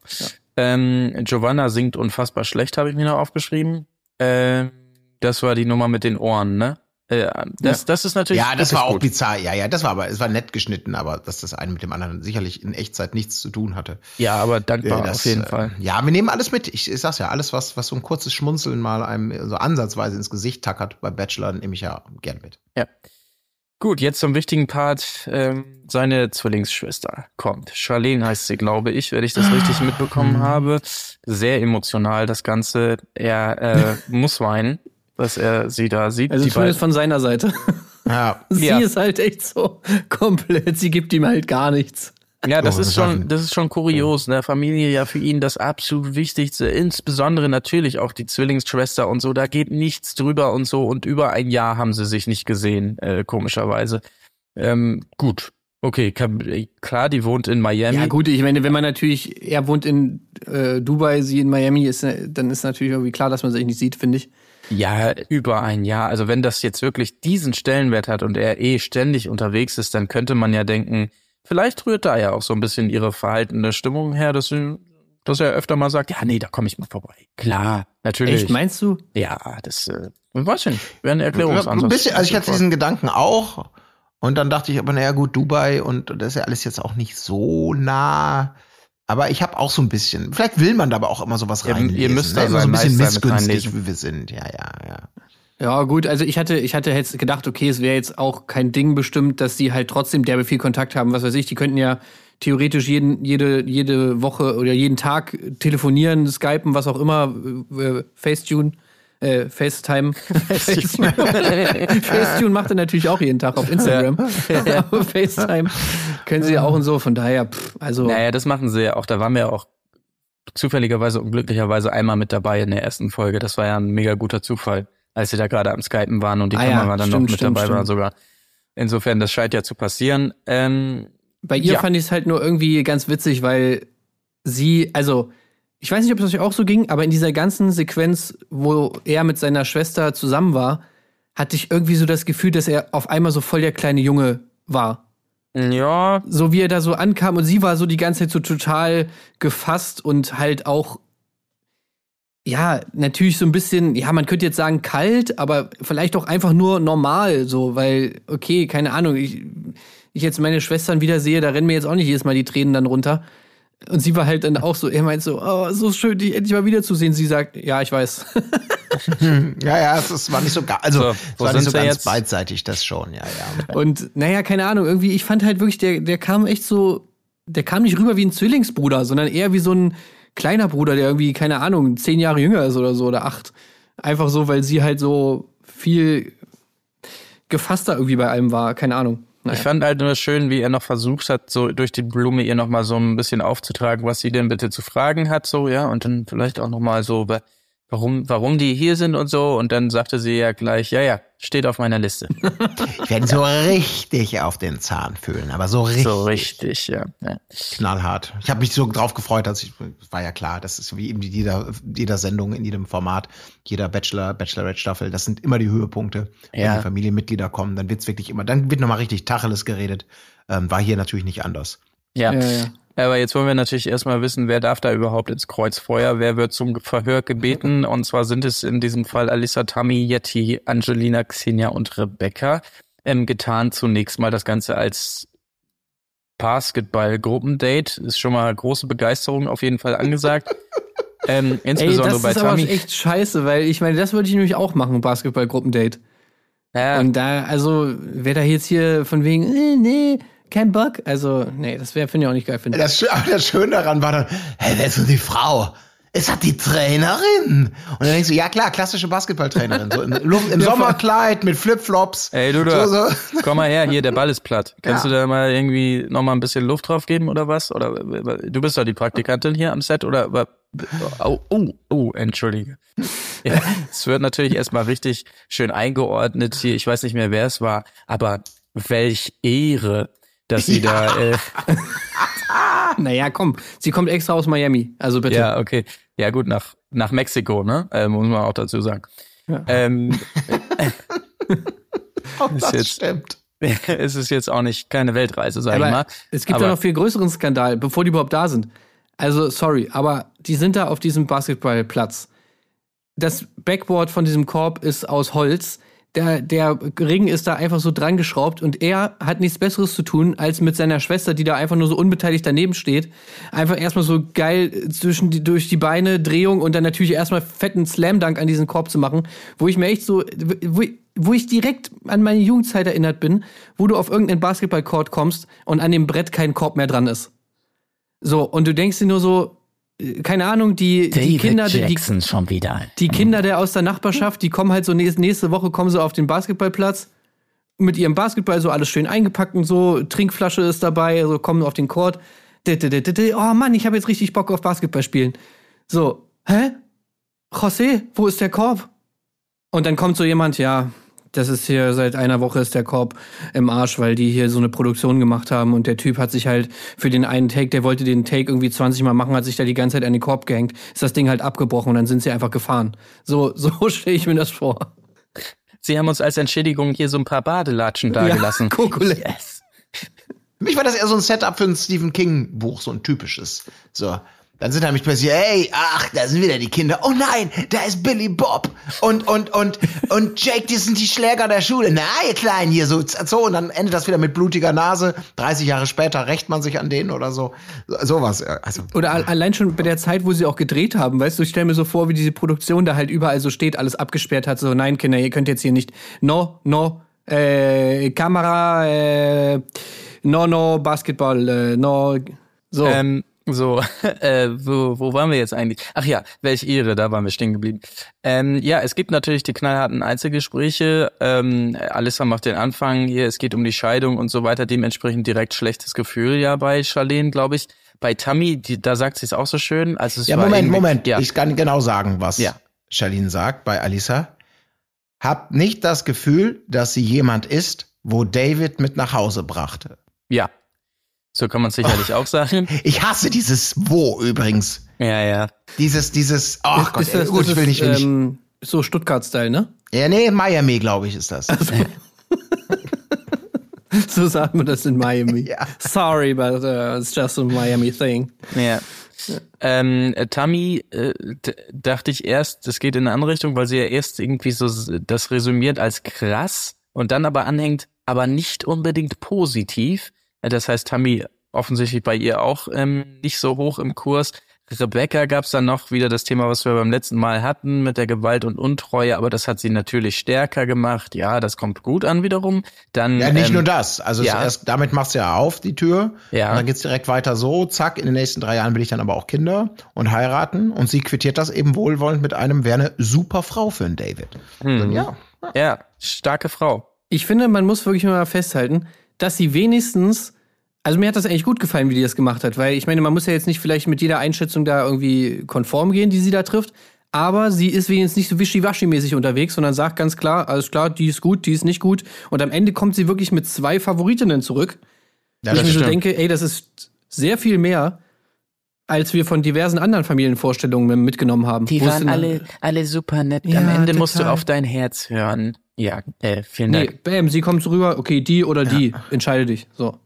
Ähm, Giovanna singt unfassbar schlecht, habe ich mir noch aufgeschrieben. Ähm, das war die Nummer mit den Ohren, ne? Äh, das, das ist natürlich. Ja, das war auch gut. bizarr. Ja, ja, das war aber, es war nett geschnitten, aber dass das eine mit dem anderen sicherlich in Echtzeit nichts zu tun hatte. Ja, aber dankbar Äh, das, auf jeden äh, Fall. Ja, wir nehmen alles mit. Ich, ich sag's ja, alles, was, was so ein kurzes Schmunzeln mal einem so ansatzweise ins Gesicht tackert bei Bachelor, nehme ich ja gern mit. Ja. Gut, jetzt zum wichtigen Part. Ähm, seine Zwillingsschwester kommt. Charlene heißt sie, glaube ich, wenn ich das richtig mitbekommen habe. Sehr emotional das Ganze. Er äh, *laughs* muss weinen, dass er sie da sieht. Also zumindest von seiner Seite. Ja. *laughs* Sie Ja. ist halt echt so komplett, sie gibt ihm halt gar nichts. Ja, das Oh, ist schon, das ist schon kurios. Ne? Familie ja für ihn das absolut Wichtigste. Insbesondere natürlich auch die Zwillingsschwester und so. Da geht nichts drüber und so. Und über ein Jahr haben sie sich nicht gesehen, äh, komischerweise. Ähm, gut. Okay, äh, klar, die wohnt in Miami. Ja gut, ich meine, wenn man natürlich, er wohnt in äh, Dubai, sie in Miami, ist, dann ist natürlich irgendwie klar, dass man sich nicht sieht, finde ich. Ja, über ein Jahr. Also wenn das jetzt wirklich diesen Stellenwert hat und er eh ständig unterwegs ist, dann könnte man ja denken, vielleicht rührt da ja auch so ein bisschen ihre verhaltene Stimmung her, dass, sie, dass er öfter mal sagt, ja, nee, da komme ich mal vorbei. Klar, natürlich. Echt, meinst du? Ja, das, äh, ich weiß nicht, wäre ein Ja, Erklärungsansatz. ein bisschen, also ich hatte diesen Gedanken auch. Und dann dachte ich aber, naja, gut, Dubai und das ist ja alles jetzt auch nicht so nah. Aber ich habe auch so ein bisschen, vielleicht will man da aber auch immer sowas Ja, reinlesen. ihr müsst da ne? immer so ein bisschen missgünstig, wie wir sind. Ja, ja, ja. Ja, gut, also ich hatte, ich hatte jetzt gedacht, okay, es wäre jetzt auch kein Ding bestimmt, dass die halt trotzdem derbe viel Kontakt haben, was weiß ich, die könnten ja theoretisch jeden, jede, jede Woche oder jeden Tag telefonieren, skypen, was auch immer, äh, Facetune, äh, FaceTime. *laughs* Facetune. Facetune macht er natürlich auch jeden Tag auf Instagram. Aber *laughs* FaceTime können sie ja auch und so, von daher, pff, also. Naja, das machen sie ja auch. Da waren wir auch zufälligerweise und glücklicherweise einmal mit dabei in der ersten Folge. Das war ja ein mega guter Zufall, als sie da gerade am Skypen waren und die Ah ja, Kamera dann stimmt, noch mit stimmt, dabei war stimmt. sogar. Insofern, das scheint ja zu passieren. Ähm, Bei ihr Ja. fand ich es halt nur irgendwie ganz witzig, weil sie, also, ich weiß nicht, ob es euch auch so ging, aber in dieser ganzen Sequenz, wo er mit seiner Schwester zusammen war, hatte ich irgendwie so das Gefühl, dass er auf einmal so voll der kleine Junge war. ja, So wie er da so ankam und sie war so die ganze Zeit so total gefasst und halt auch ja, natürlich so ein bisschen, ja, man könnte jetzt sagen kalt, aber vielleicht auch einfach nur normal, so, weil, okay, keine Ahnung, ich, ich jetzt meine Schwestern wieder sehe, da rennen mir jetzt auch nicht jedes Mal die Tränen dann runter. Und sie war halt dann auch so, er meint so, oh, so schön, dich endlich mal wiederzusehen. Sie sagt, ja, ich weiß. *laughs* Ja, ja, es war nicht so, also, So, es war nicht sind so wir ganz jetzt? beidseitig, das schon, ja, ja. Und naja, keine Ahnung, irgendwie, ich fand halt wirklich, der, der kam echt so, der kam nicht rüber wie ein Zwillingsbruder, sondern eher wie so ein kleiner Bruder, der irgendwie, keine Ahnung, zehn Jahre jünger ist oder so oder acht. Einfach so, weil sie halt so viel gefasster irgendwie bei allem war, keine Ahnung. Naja. Ich fand halt nur schön, wie er noch versucht hat, so durch die Blume ihr noch mal so ein bisschen aufzutragen, was sie denn bitte zu fragen hat, so, ja, und dann vielleicht auch noch mal so, warum, warum die hier sind und so, und dann sagte sie ja gleich, ja, ja, steht auf meiner Liste. Ich werde so richtig auf den Zahn fühlen, aber so richtig, So richtig, ja. ja. knallhart. Ich habe mich so drauf gefreut, dass ich, es war ja klar, das ist wie eben die- jeder, jeder Sendung in jedem Format, jeder Bachelor, Bachelorette-Staffel, das sind immer die Höhepunkte. Wenn Ja. die Familienmitglieder kommen, dann wird's wirklich immer, dann wird nochmal richtig Tacheles geredet. Ähm, war hier natürlich nicht anders. Ja. Ja, ja. Aber jetzt wollen wir natürlich erstmal wissen, wer darf da überhaupt ins Kreuzfeuer, wer wird zum Verhör gebeten. Und zwar sind es in diesem Fall Alissa, Tammy, Yeti, Angelina, Xenia und Rebecca. Ähm, getan zunächst mal das Ganze als Basketball-Gruppendate. Ist schon mal große Begeisterung auf jeden Fall angesagt. *laughs* ähm, Ey, insbesondere das bei ist aber Tammy. echt scheiße, weil ich meine, das würde ich nämlich auch machen, Basketball-Gruppendate. Ja, Und da, also, wer da jetzt hier von wegen, äh, nee, kein Bock, also, nee, das wäre, finde ich auch nicht geil, finde ich. Das, das Schöne daran war dann, hä, wer ist denn die Frau? Ist das die Trainerin? Und dann denkst du, ja klar, klassische Basketballtrainerin. So im, Luft- im *laughs* Sommerkleid mit Flipflops. Ey, du so, da, so. komm mal her, hier, der Ball ist platt. *laughs* Kannst Ja. du da mal irgendwie noch mal ein bisschen Luft drauf geben oder was? Oder du bist doch die Praktikantin hier am Set oder oh, oh, oh, entschuldige. *laughs* Ja, es wird natürlich erstmal richtig schön eingeordnet hier. Ich weiß nicht mehr, wer es war, aber welch Ehre, dass sie da äh, *laughs* Naja, komm, sie kommt extra aus Miami, also bitte. ja, okay. Ja, gut, nach nach Mexiko, ne? Äh, muss man auch dazu sagen. Ja. Ähm, *laughs* *laughs* Ist das jetzt- stimmt. es ist jetzt auch nicht keine Weltreise, sag ich Aber mal. es gibt Aber- ja noch viel größeren Skandal, bevor die überhaupt da sind. Also, sorry, aber die sind da auf diesem Basketballplatz. Das Backboard von diesem Korb ist aus Holz. Der, der Ring ist da einfach so dran geschraubt und er hat nichts Besseres zu tun, als mit seiner Schwester, die da einfach nur so unbeteiligt daneben steht, einfach erstmal so geil zwischen die, durch die Beine, Drehung und dann natürlich erstmal fetten Slam-Dunk an diesen Korb zu machen, wo ich mir echt so, wo, wo ich direkt an meine Jugendzeit erinnert bin, wo du auf irgendeinen Basketballcourt kommst und an dem Brett kein Korb mehr dran ist. So, und du denkst dir nur so, äh, keine Ahnung, die, die Kinder, die, die, schon wieder. die Kinder der aus der Nachbarschaft, die kommen halt so nächste, nächste Woche kommen sie auf den Basketballplatz mit ihrem Basketball so alles schön eingepackt und so, Trinkflasche ist dabei, so kommen auf den Court. Oh Mann, ich habe jetzt richtig Bock auf Basketball spielen. So, hä? José, wo ist der Korb? Und dann kommt so jemand, ja, das ist hier seit einer Woche ist der Korb im Arsch, weil die hier so eine Produktion gemacht haben und der Typ hat sich halt für den einen Take, der wollte den Take irgendwie 20 Mal machen, hat sich da die ganze Zeit an den Korb gehängt, ist das Ding halt abgebrochen und dann sind sie einfach gefahren. So, so *laughs* stelle ich mir das vor. Sie haben uns als Entschädigung hier so ein paar Badelatschen dagelassen. Kokole. Yes. Für mich war das eher so ein Setup für ein Stephen King Buch, so ein typisches. So. Dann sind nämlich plötzlich, ey, ach, da sind wieder die Kinder. Oh nein, da ist Billy Bob. Und, und, und, und Jake, die sind die Schläger der Schule. Na, ihr Kleinen hier, so, so. Und dann endet das wieder mit blutiger Nase. 30 Jahre später rächt man sich an denen oder so. So- Sowas. Also, Oder al- allein schon bei der Zeit, wo sie auch gedreht haben, weißt du, ich stelle mir so vor, wie diese Produktion da halt überall so steht, alles abgesperrt hat, so, nein, Kinder, ihr könnt jetzt hier nicht, no, no, äh, Kamera, äh, no, no, Basketball, äh, no, so. Ähm, so, *laughs* äh, wo, wo waren wir jetzt eigentlich? Ach ja, welch Ehre, da waren wir stehen geblieben. Ähm, ja, es gibt natürlich die knallharten Einzelgespräche. Ähm, Alissa macht den Anfang hier, es geht um die Scheidung und so weiter, dementsprechend direkt schlechtes Gefühl ja bei Charlene, glaube ich. Bei Tammy, die, da sagt sie es auch so schön. Also es ja, Moment, Moment. Ja, Ich kann genau sagen, was Ja. Charlene sagt bei Alisa. Hab nicht das Gefühl, dass sie jemand ist, wo David mit nach Hause brachte. ja. So kann man es sicherlich *laughs* auch sagen. Ich hasse dieses Wo übrigens. Ja, ja. Dieses, dieses, ach Ist- Gott, ist das, gut, das ich will nicht, will nicht. ähm, so Stuttgart-Style, ne? Ja, nee, Miami, glaube ich, ist das. *laughs* So sagt man das in Miami. Ja. Sorry, but uh, it's just a Miami thing. Ja. Ähm, äh, Tammy äh, dachte ich erst, das geht in eine andere Richtung, weil sie ja erst irgendwie so das resümiert als krass und dann aber anhängt, aber nicht unbedingt positiv. Das heißt, Tammy offensichtlich bei ihr auch ähm, nicht so hoch im Kurs. Rebecca gab's dann noch wieder das Thema, was wir beim letzten Mal hatten mit der Gewalt und Untreue, aber das hat sie natürlich stärker gemacht. Ja, das kommt gut an wiederum. Dann Ja, nicht ähm, nur das. Also ja. erst, damit machst du ja auf die Tür. Ja. Und dann geht's direkt weiter so. Zack, in den nächsten drei Jahren will ich dann aber auch Kinder und heiraten. Und sie quittiert das eben wohlwollend mit einem, wäre eine super Frau für einen David. Hm. Und ja. Ja, starke Frau. Ich finde, man muss wirklich mal festhalten, dass sie wenigstens, also mir hat das eigentlich gut gefallen, wie die das gemacht hat, weil ich meine, man muss ja jetzt nicht vielleicht mit jeder Einschätzung da irgendwie konform gehen, die sie da trifft, aber sie ist wenigstens nicht so wischiwaschi-mäßig unterwegs, sondern sagt ganz klar, alles klar, die ist gut, die ist nicht gut und am Ende kommt sie wirklich mit zwei Favoritinnen zurück. Ja, wo ich mir so denke, ey, das ist sehr viel mehr, als wir von diversen anderen Familienvorstellungen mitgenommen haben. Die Wo waren alle, alle super nett. Ja, Am Ende musst du total. auf dein Herz hören. Ja, äh, vielen Nee, Dank. bam, sie kommt rüber, okay, die oder die, entscheide dich. So.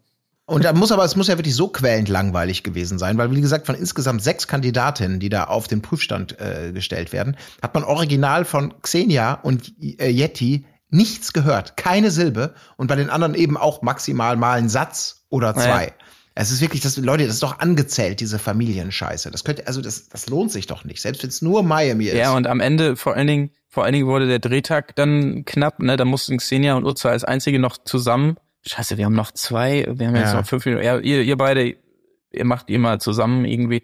Und da muss aber, es muss ja wirklich so quälend langweilig gewesen sein, weil wie gesagt, von insgesamt sechs Kandidatinnen, die da auf den Prüfstand äh, gestellt werden, hat man original von Xenia und äh, Yeti nichts gehört. Keine Silbe. Und bei den anderen eben auch maximal mal einen Satz oder zwei. Ja. Es ist wirklich, das, Leute, das ist doch angezählt, diese Familienscheiße. Das könnte, also das, das lohnt sich doch nicht. Selbst wenn es nur Miami ist. Ja, und am Ende vor allen Dingen, vor allen Dingen wurde der Drehtag dann knapp, ne? Da mussten Xenia und Utza als einzige noch zusammen. Scheiße, wir haben noch zwei, wir haben jetzt Ja. noch fünf Minuten. Ja, ihr, ihr beide, ihr macht ihr mal zusammen irgendwie.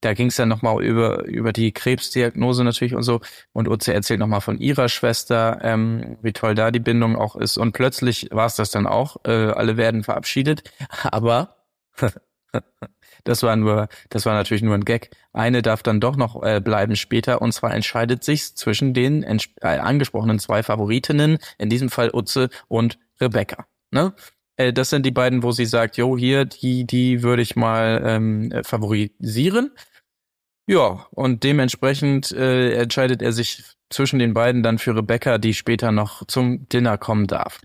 Da ging es dann nochmal über, über die Krebsdiagnose natürlich und so. Und Utze erzählt nochmal von ihrer Schwester, ähm, wie toll da die Bindung auch ist. Und plötzlich war es das dann auch. Äh, alle werden verabschiedet. *laughs* Aber *laughs* das war nur, das war natürlich nur ein Gag. Eine darf dann doch noch äh, bleiben später und zwar entscheidet sich zwischen den äh, angesprochenen zwei Favoritinnen, in diesem Fall Utze und Rebecca. Ne? Äh, das sind die beiden, wo sie sagt, jo, hier, die, die würde ich mal ähm, äh, favorisieren. Ja, und dementsprechend äh, entscheidet er sich zwischen den beiden dann für Rebecca, die später noch zum Dinner kommen darf.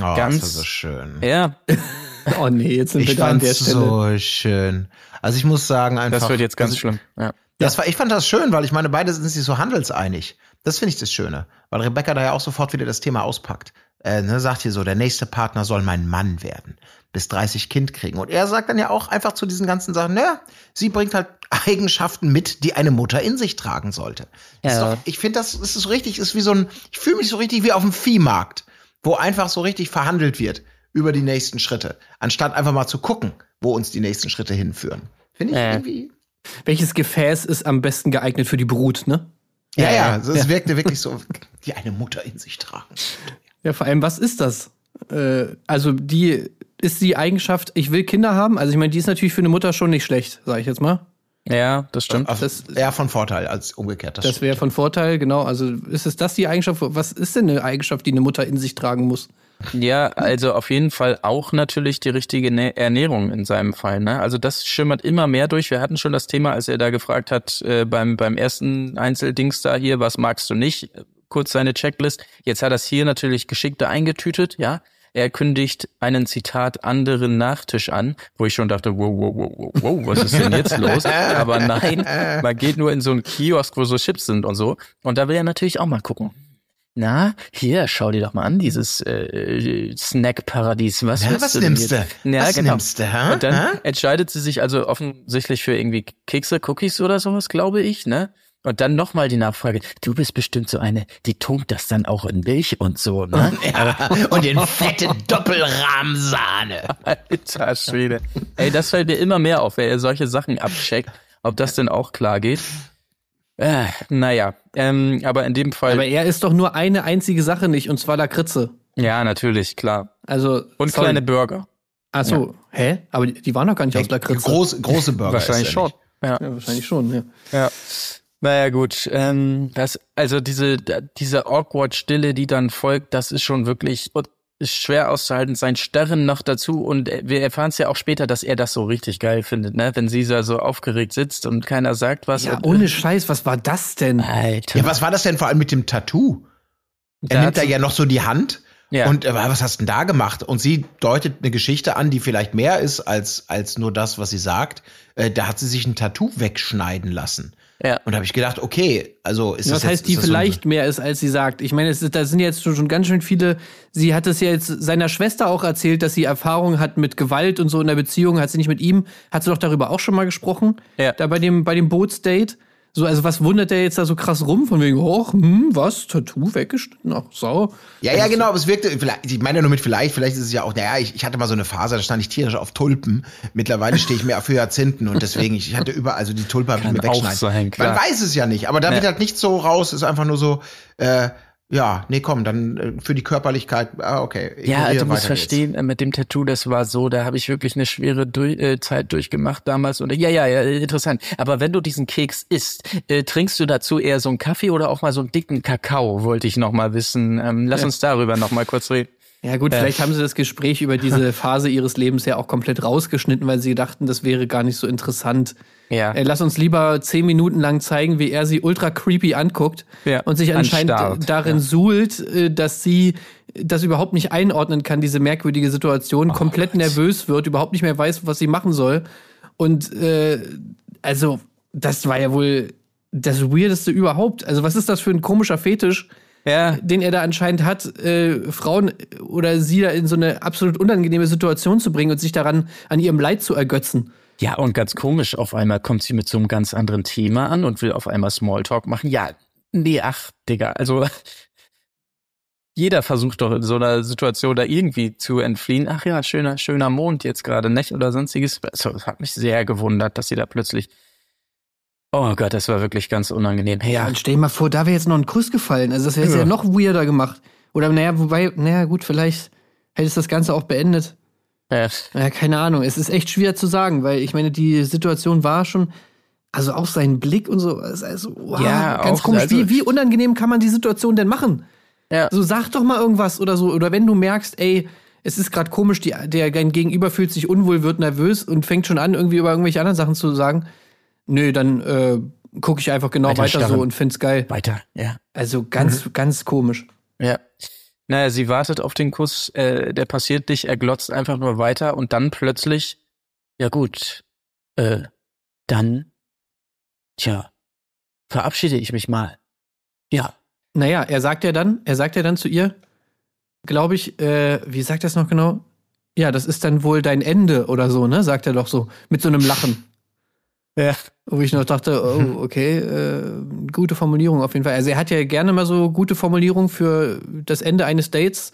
oh, ganz- das war so schön. Ja, *laughs* Oh nee, jetzt sind wir Ich da an der Stelle. so schön. Also ich muss sagen einfach. das wird jetzt ganz also, schlimm. Ja. Das war, ich fand das schön, weil ich meine, beide sind sich so handelseinig. Das finde ich das Schöne. Weil Rebecca da ja auch sofort wieder das Thema auspackt. Äh, ne, sagt hier so, der nächste Partner soll mein Mann werden. Bis 30 Kind kriegen. Und er sagt dann ja auch einfach zu diesen ganzen Sachen, naja, sie bringt halt Eigenschaften mit, die eine Mutter in sich tragen sollte. Das Ja. Ist doch, ich finde, das ist so richtig, ist wie so ein, ich fühle mich so richtig wie auf dem Viehmarkt, wo einfach so richtig verhandelt wird über die nächsten Schritte, anstatt einfach mal zu gucken, wo uns die nächsten Schritte hinführen. Finde ich Äh. irgendwie. Welches Gefäß ist am besten geeignet für die Brut, ne? Ja, Ja, ja, ja. also es wirkte wirklich so, *laughs* die eine Mutter in sich tragen. Ja, vor allem, was ist das? Äh, also, die ist die Eigenschaft, ich will Kinder haben. Also, ich meine, die ist natürlich für eine Mutter schon nicht schlecht, sage ich jetzt mal. Ja, das stimmt. Das- eher von Vorteil als umgekehrt. Das wäre von Vorteil, genau. Also, ist es das die Eigenschaft? Was ist denn eine Eigenschaft, die eine Mutter in sich tragen muss? Ja, also auf jeden Fall auch natürlich die richtige Nä- Ernährung in seinem Fall. Ne? Also das schimmert immer mehr durch. Wir hatten schon das Thema, als er da gefragt hat äh, beim beim ersten Einzeldings da hier, was magst du nicht? Kurz seine Checklist. Jetzt hat er es hier natürlich geschickter eingetütet. Ja, er kündigt einen Zitat anderen Nachtisch an, wo ich schon dachte, wow, wow, wow, wow, wow, was ist denn jetzt los? *laughs* Aber nein, man geht nur in so einen Kiosk, wo so Chips sind und so. Und da will er natürlich auch mal gucken. Na, hier, schau dir doch mal an, dieses äh, Snack-Paradies. Was, Ja, was du nimmst du? Ja, Was genau. nimmst du, hä? Und dann Hä? entscheidet sie sich also offensichtlich für irgendwie Kekse, Cookies oder sowas, glaube ich, ne? Und dann nochmal die Nachfrage, du bist bestimmt so eine, die tunkt das dann auch in Milch und so, ne? *laughs* Ja, und den fette Doppelrahmsahne. Alter Schwede. Ey, das fällt mir immer mehr auf, wer solche Sachen abcheckt, ob das denn auch klar geht. Äh, naja, ähm, aber in dem Fall, Aber er ist doch nur eine einzige Sache nicht, und zwar Lakritze. ja, natürlich, klar. Also, Und sorry. kleine Burger. Ach so, hä? Aber die, waren doch gar nicht aus Lakritze. Groß, große Burger. Wahrscheinlich ist er schon. Ja. Ja, wahrscheinlich schon, ja. Ja. Naja, gut. Ähm, das, also diese, da- diese awkward Stille, die dann folgt, das ist schon wirklich ist schwer auszuhalten. Sein Starren noch dazu und äh, wir erfahren es ja auch später, dass er das so richtig geil findet, ne? Wenn sie da so aufgeregt sitzt und keiner sagt was. Ja, und, ohne Scheiß, was war das denn? Alter. Ja, was war das denn vor allem mit dem Tattoo? Da Er hat nimmt da ja noch so die Hand Ja. Und äh, was hast du denn da gemacht? Und sie deutet eine Geschichte an, die vielleicht mehr ist als, als nur das, was sie sagt. Äh, da hat sie sich ein Tattoo wegschneiden lassen. Ja. Und da habe ich gedacht, okay, also ist Ja, das das heißt, jetzt, die das so vielleicht mehr ist, als sie sagt. Ich meine, ist, da sind jetzt schon, schon ganz schön viele. Sie hat es ja jetzt seiner Schwester auch erzählt, dass sie Erfahrung hat mit Gewalt und so in der Beziehung. Hat sie nicht mit ihm? Hat sie doch darüber auch schon mal gesprochen? Ja. Da bei dem, bei dem Bootsdate. So, also was wundert der jetzt da so krass rum? Von wegen, oh, hm, was? Tattoo weggeschnitten? Ach, so. Ja, ja, genau, aber es wirkte, vielleicht, ich meine ja nur mit vielleicht, vielleicht ist es ja auch, naja, ich, ich hatte mal so eine Phase, da stand ich tierisch auf Tulpen. Mittlerweile stehe ich mehr auf Hyazinthen und deswegen, ich hatte überall, also die Tulpe habe ich Kann mir auch wegschneiden. sein. Man weiß es ja nicht, aber da wird Ja. halt nichts so raus, ist einfach nur so, äh, ja, nee, komm, dann äh, für die Körperlichkeit, ah, okay. Ja, du musst weiter geht's. verstehen, äh, mit dem Tattoo, das war so, da habe ich wirklich eine schwere Dur äh, Zeit durchgemacht damals. Und ja, ja, ja, interessant. Aber wenn du diesen Keks isst, äh, trinkst du dazu eher so einen Kaffee oder auch mal so einen dicken Kakao, wollte ich noch mal wissen. Ähm, lass uns darüber noch mal kurz reden. Ja gut, vielleicht haben sie das Gespräch über diese *laughs* Phase ihres Lebens ja auch komplett rausgeschnitten, weil sie dachten, das wäre gar nicht so interessant. Ja. Äh, lass uns lieber zehn Minuten lang zeigen, wie er sie ultra creepy anguckt Ja, und sich anscheinend anstarrt, darin suhlt, äh, dass sie das überhaupt nicht einordnen kann, diese merkwürdige Oh Situation, komplett nervös wird, überhaupt nicht mehr weiß, was sie machen soll. Und äh, also, das war ja wohl das Weirdeste überhaupt. Also, was ist das für ein komischer Fetisch? Ja, den er da anscheinend hat, äh, Frauen oder sie da in so eine absolut unangenehme Situation zu bringen und sich daran an ihrem Leid zu ergötzen. Ja, und ganz komisch, auf einmal kommt sie mit so einem ganz anderen Thema an und will auf einmal Smalltalk machen. Ja, nee, ach, Digga, also *laughs* jeder versucht doch in so einer Situation da irgendwie zu entfliehen. Ach ja, schöner, schöner Mond jetzt gerade, nicht? Oder sonstiges. Also, das hat mich sehr gewundert, dass sie da plötzlich. Oh Gott, das war wirklich ganz unangenehm. Ja, Und stell dir mal vor, da wäre jetzt noch ein Kuss gefallen. Also das wäre ja. Ja. noch weirder gemacht. Oder naja, wobei, naja gut, vielleicht hätte es das Ganze auch beendet. Ja, keine Ahnung. Es ist echt schwer zu sagen, weil ich meine, die Situation war schon, also auch sein Blick und so, also, wow, Ja, ganz auch, komisch. also- wie, wie unangenehm kann man die Situation denn machen? ja. So sag doch mal irgendwas oder so. Oder wenn du merkst, ey, es ist gerade komisch, die, der dein Gegenüber fühlt sich unwohl, wird nervös und fängt schon an, irgendwie über irgendwelche anderen Sachen zu sagen. Nö, dann äh, gucke ich einfach genau Weiter weiter, so und find's geil. Weiter, ja. Also ganz, ganz komisch. Ja. Naja, sie wartet auf den Kuss, äh, der passiert nicht, er glotzt einfach nur weiter und dann plötzlich, ja gut, äh, dann, tja, verabschiede ich mich mal. Ja. Naja, er sagt ja dann, er sagt ja dann zu ihr, glaube ich, äh, wie sagt er es noch genau? Ja, das ist dann wohl dein Ende oder so, ne? Sagt er doch so, mit so einem Lachen. Ja. Wo ich noch dachte, oh, *laughs* okay, äh, gute Formulierung auf jeden Fall. Also er hat ja gerne mal so gute Formulierungen für das Ende eines Dates.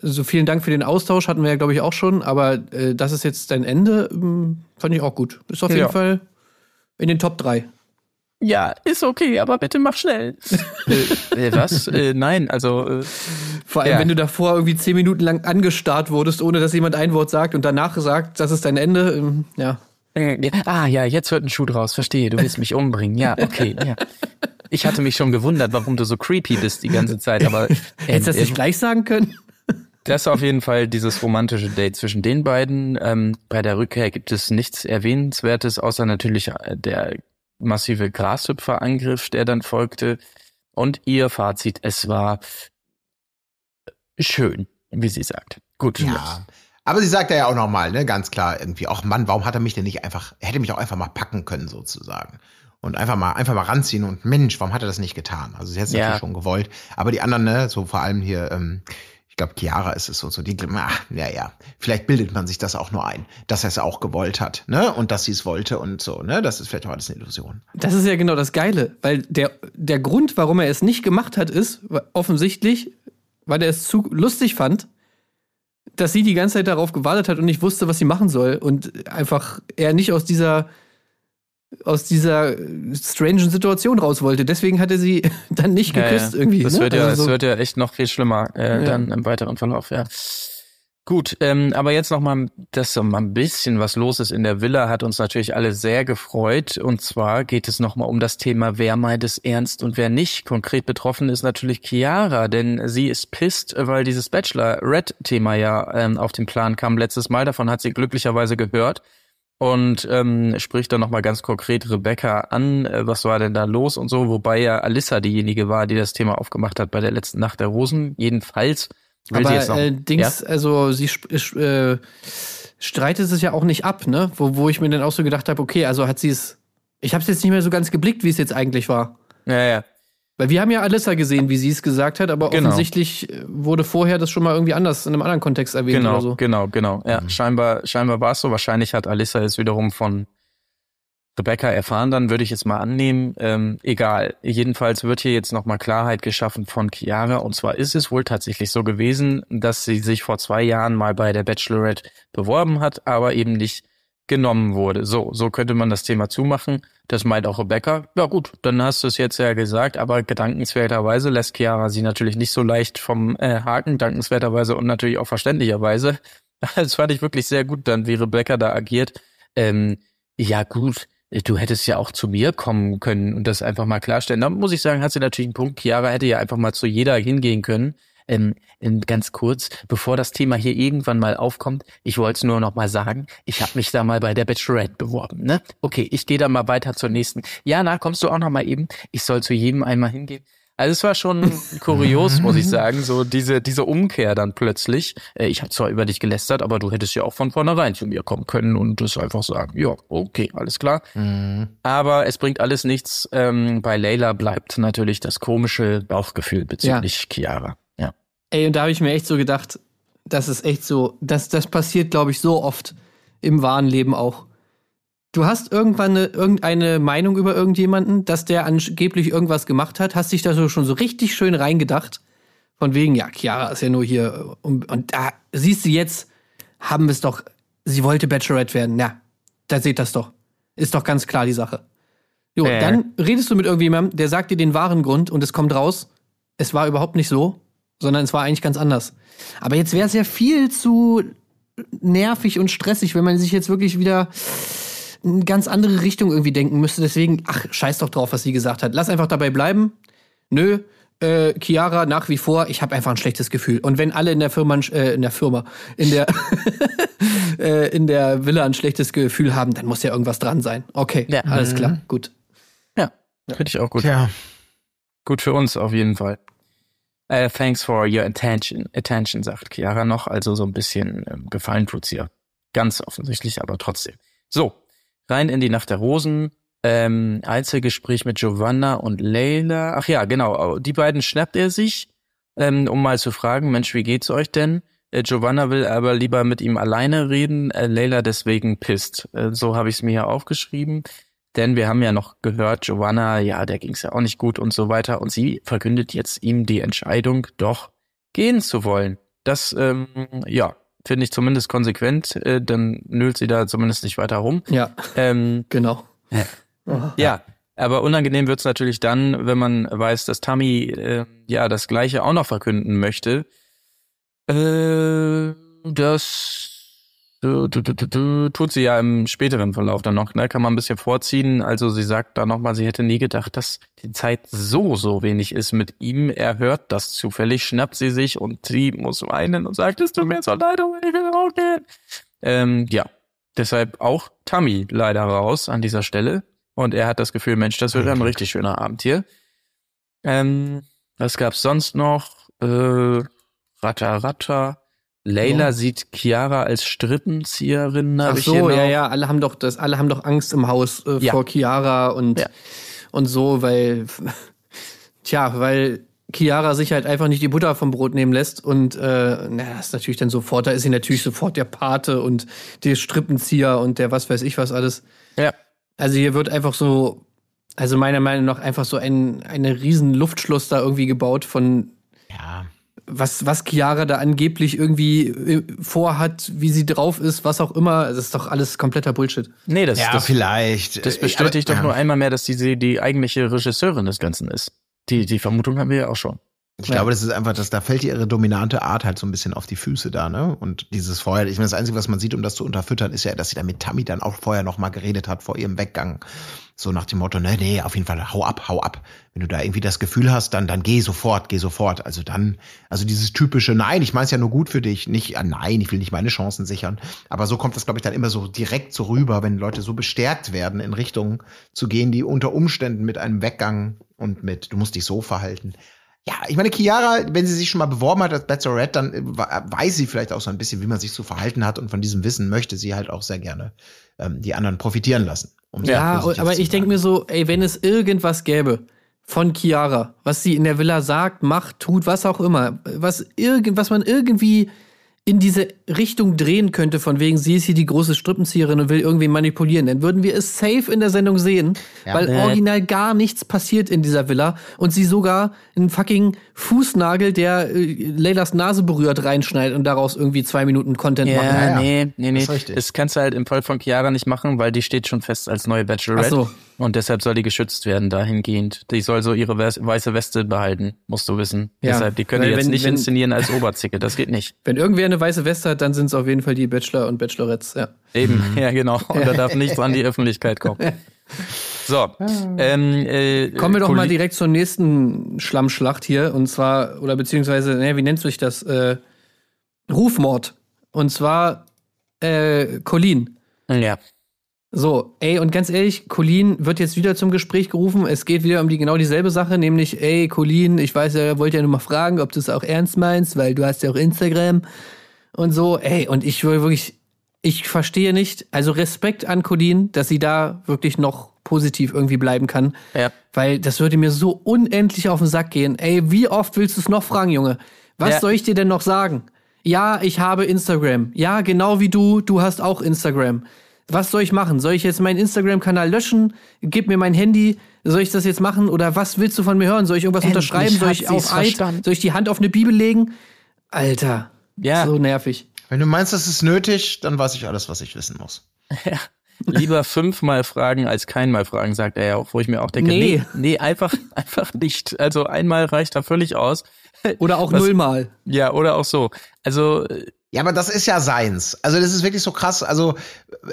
So vielen Dank für den Austausch, hatten wir ja, glaube ich, auch schon, aber äh, das ist jetzt dein Ende, ähm, fand ich auch gut. Ist auf jeden Ja. Fall in den Top 3. Ja, ist okay, aber bitte mach schnell. *laughs* äh, äh, was? Äh, nein, also, äh, Vor allem, Ja. wenn du davor irgendwie zehn Minuten lang angestarrt wurdest, ohne dass jemand ein Wort sagt und danach sagt, das ist dein Ende, ähm, ja. Äh, ah ja, jetzt wird ein Schuh draus, verstehe, du willst mich umbringen. Ja, okay, ja. Ich hatte mich schon gewundert, warum du so creepy bist die ganze Zeit, aber ähm, *laughs* Hättest du das äh, nicht gleich sagen können? *laughs* Das ist auf jeden Fall dieses romantische Date zwischen den beiden. Ähm, bei der Rückkehr gibt es nichts Erwähnenswertes, außer natürlich äh, der massive Grashüpferangriff, der dann folgte. Und ihr Fazit, es war schön, wie sie sagt. Gut. Ja. Aber sie sagt ja auch nochmal, ne, ganz klar irgendwie, ach Mann, warum hat er mich denn nicht einfach, er hätte mich auch einfach mal packen können, sozusagen. Und einfach mal, einfach mal ranziehen und Mensch, warum hat er das nicht getan? Also sie hätte es Ja. natürlich schon gewollt. Aber die anderen, ne, so vor allem hier, ähm, ich glaube, Chiara ist es so, so die, ach, ja, ja, vielleicht bildet man sich das auch nur ein, dass er es auch gewollt hat, ne, und dass sie es wollte und so, ne, das ist vielleicht auch alles eine Illusion. Das ist ja genau das Geile, weil der, der Grund, warum er es nicht gemacht hat, ist offensichtlich, weil er es zu lustig fand, dass sie die ganze Zeit darauf gewartet hat und nicht wusste, was sie machen soll und einfach er nicht aus dieser aus dieser strangen Situation raus wollte. Deswegen hat er sie *laughs* dann nicht Ja, geküsst ja. irgendwie. Das ne? wird ja, Also das so- wird ja echt noch viel schlimmer äh, Ja. dann im weiteren Verlauf. Ja. Gut, ähm, aber jetzt noch mal, dass so mal ein bisschen was los ist in der Villa, hat uns natürlich alle sehr gefreut. Und zwar geht es noch mal um das Thema, wer meint es ernst und wer nicht. Konkret betroffen ist natürlich Chiara, denn sie ist pisst, weil dieses Bachelor-Red-Thema ja ähm, auf den Plan kam letztes Mal. Davon hat sie glücklicherweise gehört und ähm, spricht dann nochmal ganz konkret Rebecca an, äh, was war denn da los und so, wobei ja Alissa diejenige war, die das Thema aufgemacht hat bei der letzten Nacht der Rosen. Jedenfalls Will Aber äh, Dings, also sie äh, streitet es ja auch nicht ab, ne? Wo, wo ich mir dann auch so gedacht habe, okay, also hat sie es. Ich habe es jetzt nicht mehr so ganz geblickt, wie es jetzt eigentlich war. Ja, ja. Weil wir haben ja Alissa gesehen, wie sie es gesagt hat, aber Genau. offensichtlich äh, wurde vorher das schon mal irgendwie anders in einem anderen Kontext erwähnt Genau, oder so. genau, genau. Ja, scheinbar, scheinbar war es so. Wahrscheinlich hat Alissa es wiederum von Rebecca erfahren, dann würde ich jetzt mal annehmen. Ähm, egal. Jedenfalls wird hier jetzt nochmal Klarheit geschaffen von Chiara. Und zwar ist es wohl tatsächlich so gewesen, dass sie sich vor zwei Jahren mal bei der Bachelorette beworben hat, aber eben nicht genommen wurde. So, so könnte man das Thema zumachen. Das meint auch Rebecca. Ja gut, dann hast du es jetzt ja gesagt, aber gedankenswerterweise lässt Chiara sie natürlich nicht so leicht vom äh, Haken, dankenswerterweise und natürlich auch verständlicherweise. *laughs* Das fand ich wirklich sehr gut dann, wie Rebecca da agiert. Ähm, ja gut, du hättest ja auch zu mir kommen können und das einfach mal klarstellen. Da muss ich sagen, hat sie natürlich einen Punkt. Chiara hätte ja einfach mal zu jeder hingehen können. Ähm, ähm, ganz kurz, bevor das Thema hier irgendwann mal aufkommt, ich wollte es nur noch mal sagen, ich habe mich da mal bei der Bachelorette beworben, ne? Okay, ich gehe da mal weiter zur nächsten. Ja, na, kommst du auch noch mal eben? Ich soll zu jedem einmal hingehen. Also es war schon kurios, muss ich sagen, so diese diese Umkehr dann plötzlich. Äh, ich habe zwar über dich gelästert, aber du hättest ja auch von vornherein zu mir kommen können und das einfach sagen, ja, okay, alles klar. Aber es bringt alles nichts. Ähm, bei Layla bleibt natürlich das komische Bauchgefühl bezüglich Chiara. Ja. Ey, und da habe ich mir echt so gedacht, das ist echt so, das, das passiert, glaube ich, so oft im wahren Leben auch. Du hast irgendwann eine, irgendeine Meinung über irgendjemanden, dass der angeblich irgendwas gemacht hat, hast dich da so schon so richtig schön reingedacht. Von wegen, ja, Chiara ist ja nur hier. Und, und da siehst du jetzt, haben wir es doch, sie wollte Bachelorette werden. Ja, da seht das doch. Ist doch ganz klar die Sache. Jo, Äh. dann redest du mit irgendjemandem, der sagt dir den wahren Grund und es kommt raus, es war überhaupt nicht so, sondern es war eigentlich ganz anders. Aber jetzt wäre es ja viel zu nervig und stressig, wenn man sich jetzt wirklich wieder eine ganz andere Richtung irgendwie denken müsste. Deswegen, ach, scheiß doch drauf, was sie gesagt hat. Lass einfach dabei bleiben. Nö, äh, Chiara nach wie vor, ich habe einfach ein schlechtes Gefühl. Und wenn alle in der Firma, äh, in der Firma, in der, *laughs* äh, in der Villa ein schlechtes Gefühl haben, dann muss ja irgendwas dran sein. Okay, Ja. alles klar, gut. Ja, finde ich auch gut. Tja, Gut für uns auf jeden Fall. Äh, thanks for your attention, attention, sagt Chiara noch. Also so ein bisschen ähm, Gefallen tut's ihr. Ganz offensichtlich, aber trotzdem. So, rein in die Nacht der Rosen. Ähm, Einzelgespräch mit Giovanna und Leila. Ach ja, genau. Die beiden schnappt er sich, ähm, um mal zu fragen, Mensch, wie geht's euch denn? Äh, Giovanna will aber lieber mit ihm alleine reden, äh, Leila deswegen pisst. Äh, so habe ich es mir hier aufgeschrieben. Denn wir haben ja noch gehört, Giovanna, ja, der ging's ja auch nicht gut und so weiter. Und sie verkündet jetzt ihm die Entscheidung, doch gehen zu wollen. Das, ähm, ja, finde ich zumindest konsequent. Äh, dann nölt sie da zumindest nicht weiter rum. Ja, Ähm, genau. ja, aber unangenehm wird's natürlich dann, wenn man weiß, dass Tammy äh, ja das Gleiche auch noch verkünden möchte. Äh, das du, du, du, tut sie ja im späteren Verlauf dann noch, ne? Kann man ein bisschen vorziehen. Also sie sagt da nochmal, sie hätte nie gedacht, dass die Zeit so, so wenig ist mit ihm. Er hört das zufällig, schnappt sie sich und sie muss weinen und sagt, es tut mir so leid, aber ich will auch gehen. Ähm, ja, deshalb auch Tammy leider raus an dieser Stelle. Und er hat das Gefühl, Mensch, das wird ein richtig schöner Abend hier. Ähm, was gab's sonst noch? Äh, Ratter, Ratter. Leila Ja. sieht Chiara als Strippenzieherin. Ach so, ja, ja, alle haben doch das, alle haben doch Angst im Haus äh, Ja. vor Chiara und, Ja. und so, weil, *laughs* tja, weil Chiara sich halt einfach nicht die Butter vom Brot nehmen lässt und äh, na, das ist natürlich dann sofort, da ist sie natürlich sofort der Pate und der Strippenzieher und der was weiß ich was alles. Ja. Also hier wird einfach so, also meiner Meinung nach einfach so ein eine riesen Luftschloss da irgendwie gebaut von ja. Was, was Chiara da angeblich irgendwie äh, vorhat, wie sie drauf ist, was auch immer. Das ist doch alles kompletter Bullshit. Nee, das, Ja, das, vielleicht. das Äh, bestätigt aber- doch ja. nur einmal mehr, dass die, die eigentliche Regisseurin des Ganzen ist. Die, die Vermutung haben wir ja auch schon. Ich glaube, das ist einfach, dass da fällt ihr ihre dominante Art halt so ein bisschen auf die Füße da, ne? Und dieses vorher, ich meine, das Einzige, was man sieht, um das zu unterfüttern, ist ja, dass sie da mit Tammy dann auch vorher noch mal geredet hat vor ihrem Weggang. So nach dem Motto, nee, nee, auf jeden Fall, hau ab, hau ab. Wenn du da irgendwie das Gefühl hast, dann, dann geh sofort, geh sofort. Also dann, also dieses typische, nein, ich meine es ja nur gut für dich. Nicht, ah, nein, ich will nicht meine Chancen sichern. Aber so kommt das, glaube ich, dann immer so direkt so rüber, wenn Leute so bestärkt werden, in Richtungen zu gehen, die unter Umständen mit einem Weggang und mit, du musst dich so verhalten, Ja, ich meine, Chiara, wenn sie sich schon mal beworben hat als Bachelorette, dann äh, weiß sie vielleicht auch so ein bisschen, wie man sich zu verhalten hat und von diesem Wissen möchte sie halt auch sehr gerne ähm, die anderen profitieren lassen. Um ja, aber ich denke mir so, ey, wenn es irgendwas gäbe von Chiara, was sie in der Villa sagt, macht, tut, was auch immer, was irgend, was man irgendwie in diese Richtung drehen könnte, von wegen, sie ist hier die große Strippenzieherin und will irgendwie manipulieren, dann würden wir es safe in der Sendung sehen, ja. weil original gar nichts passiert in dieser Villa und sie sogar einen fucking Fußnagel, der äh, Leylas Nase berührt, reinschneidet und daraus irgendwie zwei Minuten Content ja, machen. Ja, nee, nee, nee. Das, das, kannst du halt im Fall von Chiara nicht machen, weil die steht schon fest als neue Bachelorette. Ach so. Und deshalb soll die geschützt werden dahingehend. Die soll so ihre weiße Weste behalten, musst du wissen. Ja. Deshalb, die können die jetzt wenn, nicht wenn, inszenieren als Oberzicke, das geht nicht. Wenn irgendwer eine weiße Weste hat, dann sind es auf jeden Fall die Bachelor und Bachelorettes, ja. Eben, *laughs* ja genau. Und da *laughs* darf nichts an die Öffentlichkeit kommen. *laughs* So, ähm, äh, kommen wir doch mal direkt zur nächsten Schlammschlacht hier. Und zwar, oder beziehungsweise, ne, wie nennt sich das? Äh, Rufmord. Und zwar äh, Colin. Ja. So, ey, und ganz ehrlich, Colin wird jetzt wieder zum Gespräch gerufen. Es geht wieder um die genau dieselbe Sache, nämlich, ey, Colin, ich weiß ja, wollte ja nur mal fragen, ob du es auch ernst meinst, weil du hast ja auch Instagram und so. Ey, und ich will wirklich, ich verstehe nicht, also Respekt an Colin, dass sie da wirklich noch positiv irgendwie bleiben kann. Ja. Weil das würde mir so unendlich auf den Sack gehen. Ey, wie oft willst du es noch fragen, Junge? Was ja. soll ich dir denn noch sagen? Ja, ich habe Instagram. Ja, genau wie du, du hast auch Instagram was soll ich machen? Soll ich jetzt meinen Instagram-Kanal löschen? Gib mir mein Handy. Soll ich das jetzt machen? Oder was willst du von mir hören? Soll ich irgendwas Endlich unterschreiben? Soll ich auf Eid? Soll ich die Hand auf eine Bibel legen? Alter. Ja. So nervig. Wenn du meinst, das ist nötig, dann weiß ich alles, was ich wissen muss. *laughs* Ja. Lieber fünfmal fragen als keinmal fragen, sagt er ja auch, wo ich mir auch denke, nee, nee, nee einfach, *laughs* einfach nicht. Also einmal reicht da völlig aus. Oder auch was, nullmal. Ja, oder auch so. Also ja, aber das ist ja seins. Also das ist wirklich so krass. Also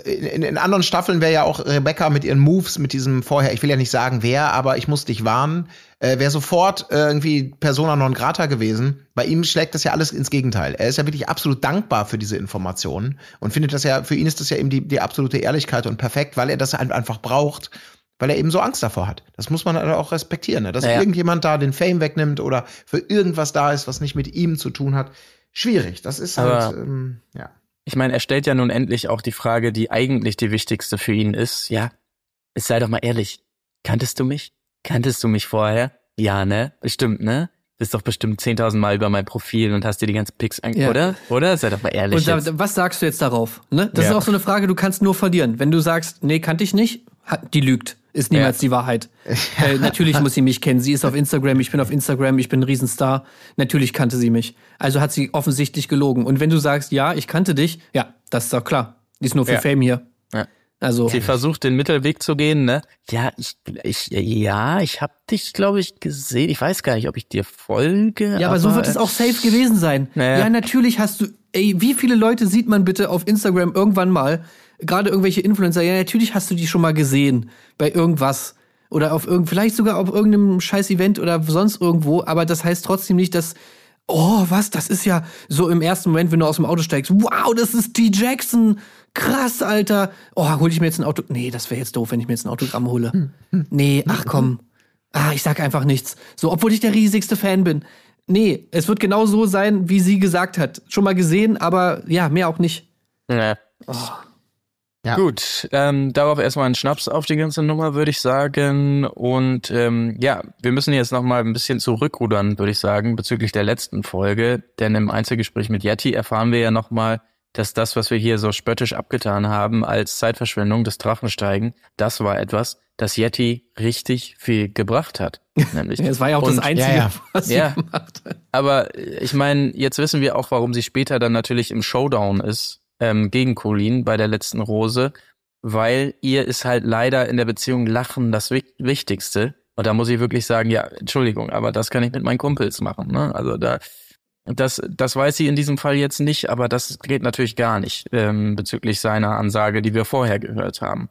in, in anderen Staffeln wäre ja auch Rebecca mit ihren Moves, mit diesem vorher, ich will ja nicht sagen wer, aber ich muss dich warnen, äh, wäre sofort äh, irgendwie Persona non grata gewesen. Bei ihm schlägt das ja alles ins Gegenteil. Er ist ja wirklich absolut dankbar für diese Informationen und findet das ja, für ihn ist das ja eben die, die absolute Ehrlichkeit und perfekt, weil er das einfach braucht weil er eben so Angst davor hat. Das muss man auch respektieren, ne? dass ja, ja. irgendjemand da den Fame wegnimmt oder für irgendwas da ist, was nicht mit ihm zu tun hat schwierig. Das ist Aber halt, ähm, ja. Ich meine, er stellt ja nun endlich auch die Frage, die eigentlich die wichtigste für ihn ist. Ja, es sei doch mal ehrlich. Kanntest du mich? Kanntest du mich vorher? Ja, ne? Bestimmt, ne? Bist doch bestimmt 10.000 Mal über mein Profil und hast dir die ganzen Pics angeguckt, ja. oder? Oder? Sei doch mal ehrlich. Und da, was sagst du jetzt darauf? Ne? Das ja. ist auch so eine Frage, du kannst nur verlieren. Wenn du sagst, nee, kannte ich nicht, die lügt. Ist niemals ja. die Wahrheit. *laughs* äh, natürlich muss sie mich kennen. Sie ist auf Instagram, ich bin auf Instagram, ich bin ein Riesenstar. Natürlich kannte sie mich. Also hat sie offensichtlich gelogen. Und wenn du sagst, ja, ich kannte dich, ja, das ist doch klar. Die ist nur für ja. Fame hier. Ja. Also. Sie versucht den Mittelweg zu gehen, ne? Ja, ich, ich ja, ich hab dich, glaube ich, gesehen. Ich weiß gar nicht, ob ich dir folge. Ja, aber, aber so wird es auch safe gewesen sein. Naja. Ja, natürlich hast du, ey, wie viele Leute sieht man bitte auf Instagram irgendwann mal, gerade irgendwelche Influencer, ja, natürlich hast du die schon mal gesehen bei irgendwas oder auf irgend, vielleicht sogar auf irgendeinem scheiß Event oder sonst irgendwo, aber das heißt trotzdem nicht, dass oh, was, das ist ja so im ersten Moment, wenn du aus dem Auto steigst, wow, das ist T. Jackson. Krass, Alter. Oh, hol ich mir jetzt ein Auto. Nee, das wäre jetzt doof, wenn ich mir jetzt ein Autogramm hole. Nee, ach komm. Ah, ich sag einfach nichts. So, obwohl ich der riesigste Fan bin. Nee, es wird genau so sein, wie sie gesagt hat. Schon mal gesehen, aber ja, mehr auch nicht. Ja. Oh. Ja. Gut, ähm, darauf erstmal ein Schnaps auf die ganze Nummer, würde ich sagen. Und ähm, ja, wir müssen jetzt nochmal ein bisschen zurückrudern, würde ich sagen, bezüglich der letzten Folge. Denn im Einzelgespräch mit Yeti erfahren wir ja nochmal, dass das, was wir hier so spöttisch abgetan haben als Zeitverschwendung des Drachensteigen, das war etwas, das Yeti richtig viel gebracht hat. *laughs* Nämlich. Es war ja auch Und, das Einzige, ja, ja. was sie ja. gemacht hat. Aber ich meine, jetzt wissen wir auch, warum sie später dann natürlich im Showdown ist ähm, gegen Colleen bei der letzten Rose, weil ihr ist halt leider in der Beziehung Lachen das Wichtigste. Und da muss ich wirklich sagen, ja, Entschuldigung, aber das kann ich mit meinen Kumpels machen. Ne? Also da, das, das weiß sie in diesem Fall jetzt nicht, aber das geht natürlich gar nicht ähm, bezüglich seiner Ansage, die wir vorher gehört haben.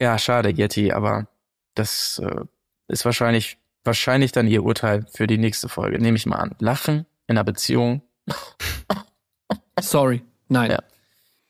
Ja, schade, Yeti, aber das äh, ist wahrscheinlich, wahrscheinlich dann ihr Urteil für die nächste Folge. Nehme ich mal an. Lachen in einer Beziehung. Sorry. Nein. Ja.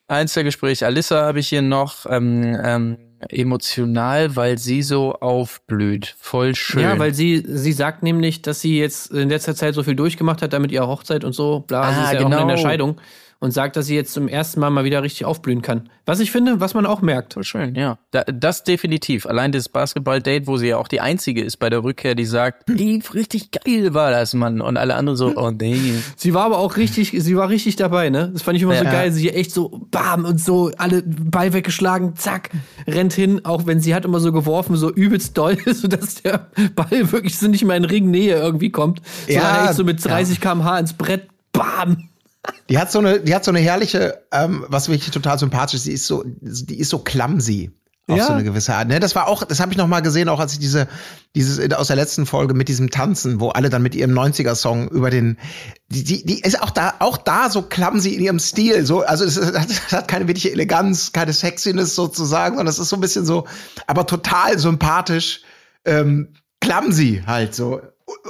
Einzelgespräch. Alissa habe ich hier noch ähm, ähm, emotional, weil sie so aufblüht. Voll schön. Ja, weil sie, sie sagt nämlich, dass sie jetzt in letzter Zeit so viel durchgemacht hat, damit ihre Hochzeit und so, bla, sie Ah, ist ja auch genau. in der Scheidung und sagt, dass sie jetzt zum ersten Mal mal wieder richtig aufblühen kann. Was ich finde, was man auch merkt. Schön, ja. Da, das definitiv. Allein das Basketball-Date, wo sie ja auch die einzige ist bei der Rückkehr, die sagt, lief richtig geil war das, Mann. Und alle anderen so, oh nee. Sie war aber auch richtig, sie war richtig dabei, ne? Das fand ich immer so Ja. geil. Sie echt so, bam, und so, alle Ball weggeschlagen, zack, rennt hin, auch wenn sie hat immer so geworfen, so übelst doll, *laughs* sodass der Ball wirklich so nicht mehr in Ringnähe irgendwie kommt. Ja, sondern echt so mit ja. 30 km/h ins Brett, bam. Die hat so eine, die hat so eine herrliche, ähm, was wirklich total sympathisch ist, die ist so, die ist so clumsy. Auf Ja. so eine gewisse Art. Ne, das war auch, das habe ich noch mal gesehen, auch als ich diese, dieses in- aus der letzten Folge mit diesem Tanzen, wo alle dann mit ihrem 90er-Song über den, die, die, die ist auch da, auch da so clumsy in ihrem Stil. So, also es hat, es hat keine wirkliche Eleganz, keine Sexiness sozusagen, sondern es ist so ein bisschen so, aber total sympathisch, ähm, clumsy halt so.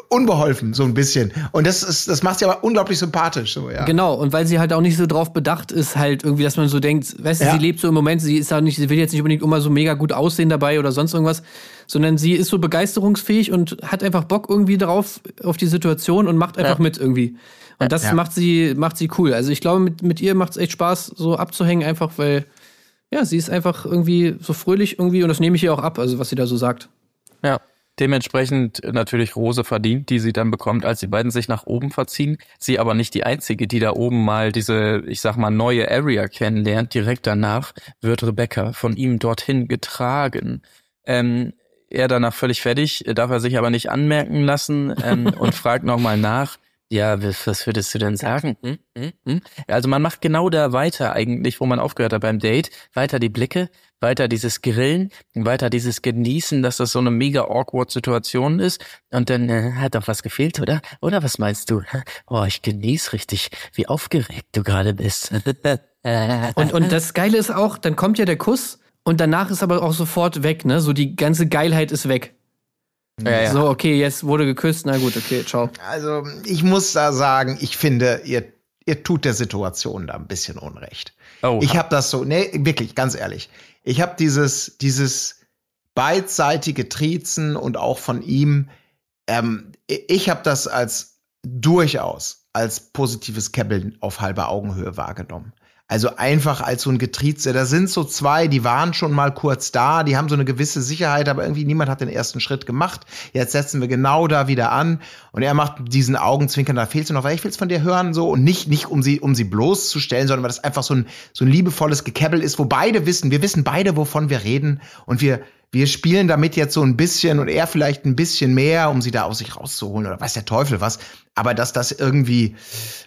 Unbeholfen, so ein bisschen. Und das ist, das macht sie aber unglaublich sympathisch, so, ja. Genau, und weil sie halt auch nicht so drauf bedacht ist, halt irgendwie, dass man so denkt, weißt du, Ja. sie lebt so im Moment, sie ist auch nicht, sie will jetzt nicht unbedingt immer so mega gut aussehen dabei oder sonst irgendwas, sondern sie ist so begeisterungsfähig und hat einfach Bock irgendwie drauf, auf die Situation und macht einfach Ja. mit irgendwie. Und das Ja. macht sie, macht sie cool. Also ich glaube, mit, mit ihr macht es echt Spaß, so abzuhängen, einfach weil, ja, sie ist einfach irgendwie so fröhlich irgendwie und das nehme ich ihr auch ab, also was sie da so sagt. Ja. Dementsprechend natürlich Rose verdient, die sie dann bekommt, als die beiden sich nach oben verziehen. Sie aber nicht die einzige, die da oben mal diese, ich sag mal, neue Area kennenlernt. Direkt danach wird Rebecca von ihm dorthin getragen. Ähm, er danach völlig fertig, darf er sich aber nicht anmerken lassen ähm, *laughs* und fragt nochmal nach. Ja, was was würdest du denn sagen? Hm? Hm? Hm? Also man macht genau da weiter eigentlich, wo man aufgehört hat beim Date. Weiter die Blicke, weiter dieses Grillen, weiter dieses Genießen, dass das so eine mega awkward Situation ist. Und dann äh, hat doch was gefehlt, oder? Oder was meinst du? Oh, ich genieß richtig, wie aufgeregt du gerade bist. *laughs* Und, und das Geile ist auch, dann kommt ja der Kuss und danach ist aber auch sofort weg, ne? So die ganze Geilheit ist weg. Ja, ja. So, okay, jetzt wurde geküsst, na gut, okay, ciao. Also, ich muss da sagen, ich finde, ihr, ihr tut der Situation da ein bisschen Unrecht. Oh, Ich habe das so, nee, wirklich, ganz ehrlich. Ich habe dieses, dieses beidseitige Triezen und auch von ihm, ähm, ich habe das als durchaus als positives Kebbeln auf halber Augenhöhe wahrgenommen. Also einfach als so ein Getrieze. Da sind so zwei, die waren schon mal kurz da, die haben so eine gewisse Sicherheit, aber irgendwie niemand hat den ersten Schritt gemacht. Jetzt setzen wir genau da wieder an und er macht diesen Augenzwinkern, da fehlst du noch, weil ich will's von dir hören so und nicht nicht um sie um sie bloßzustellen, sondern weil das einfach so ein so ein liebevolles Gekebbel ist, wo beide wissen, wir wissen beide, wovon wir reden und wir wir spielen damit jetzt so ein bisschen und er vielleicht ein bisschen mehr, um sie da aus sich rauszuholen oder weiß der Teufel was. Aber dass das irgendwie,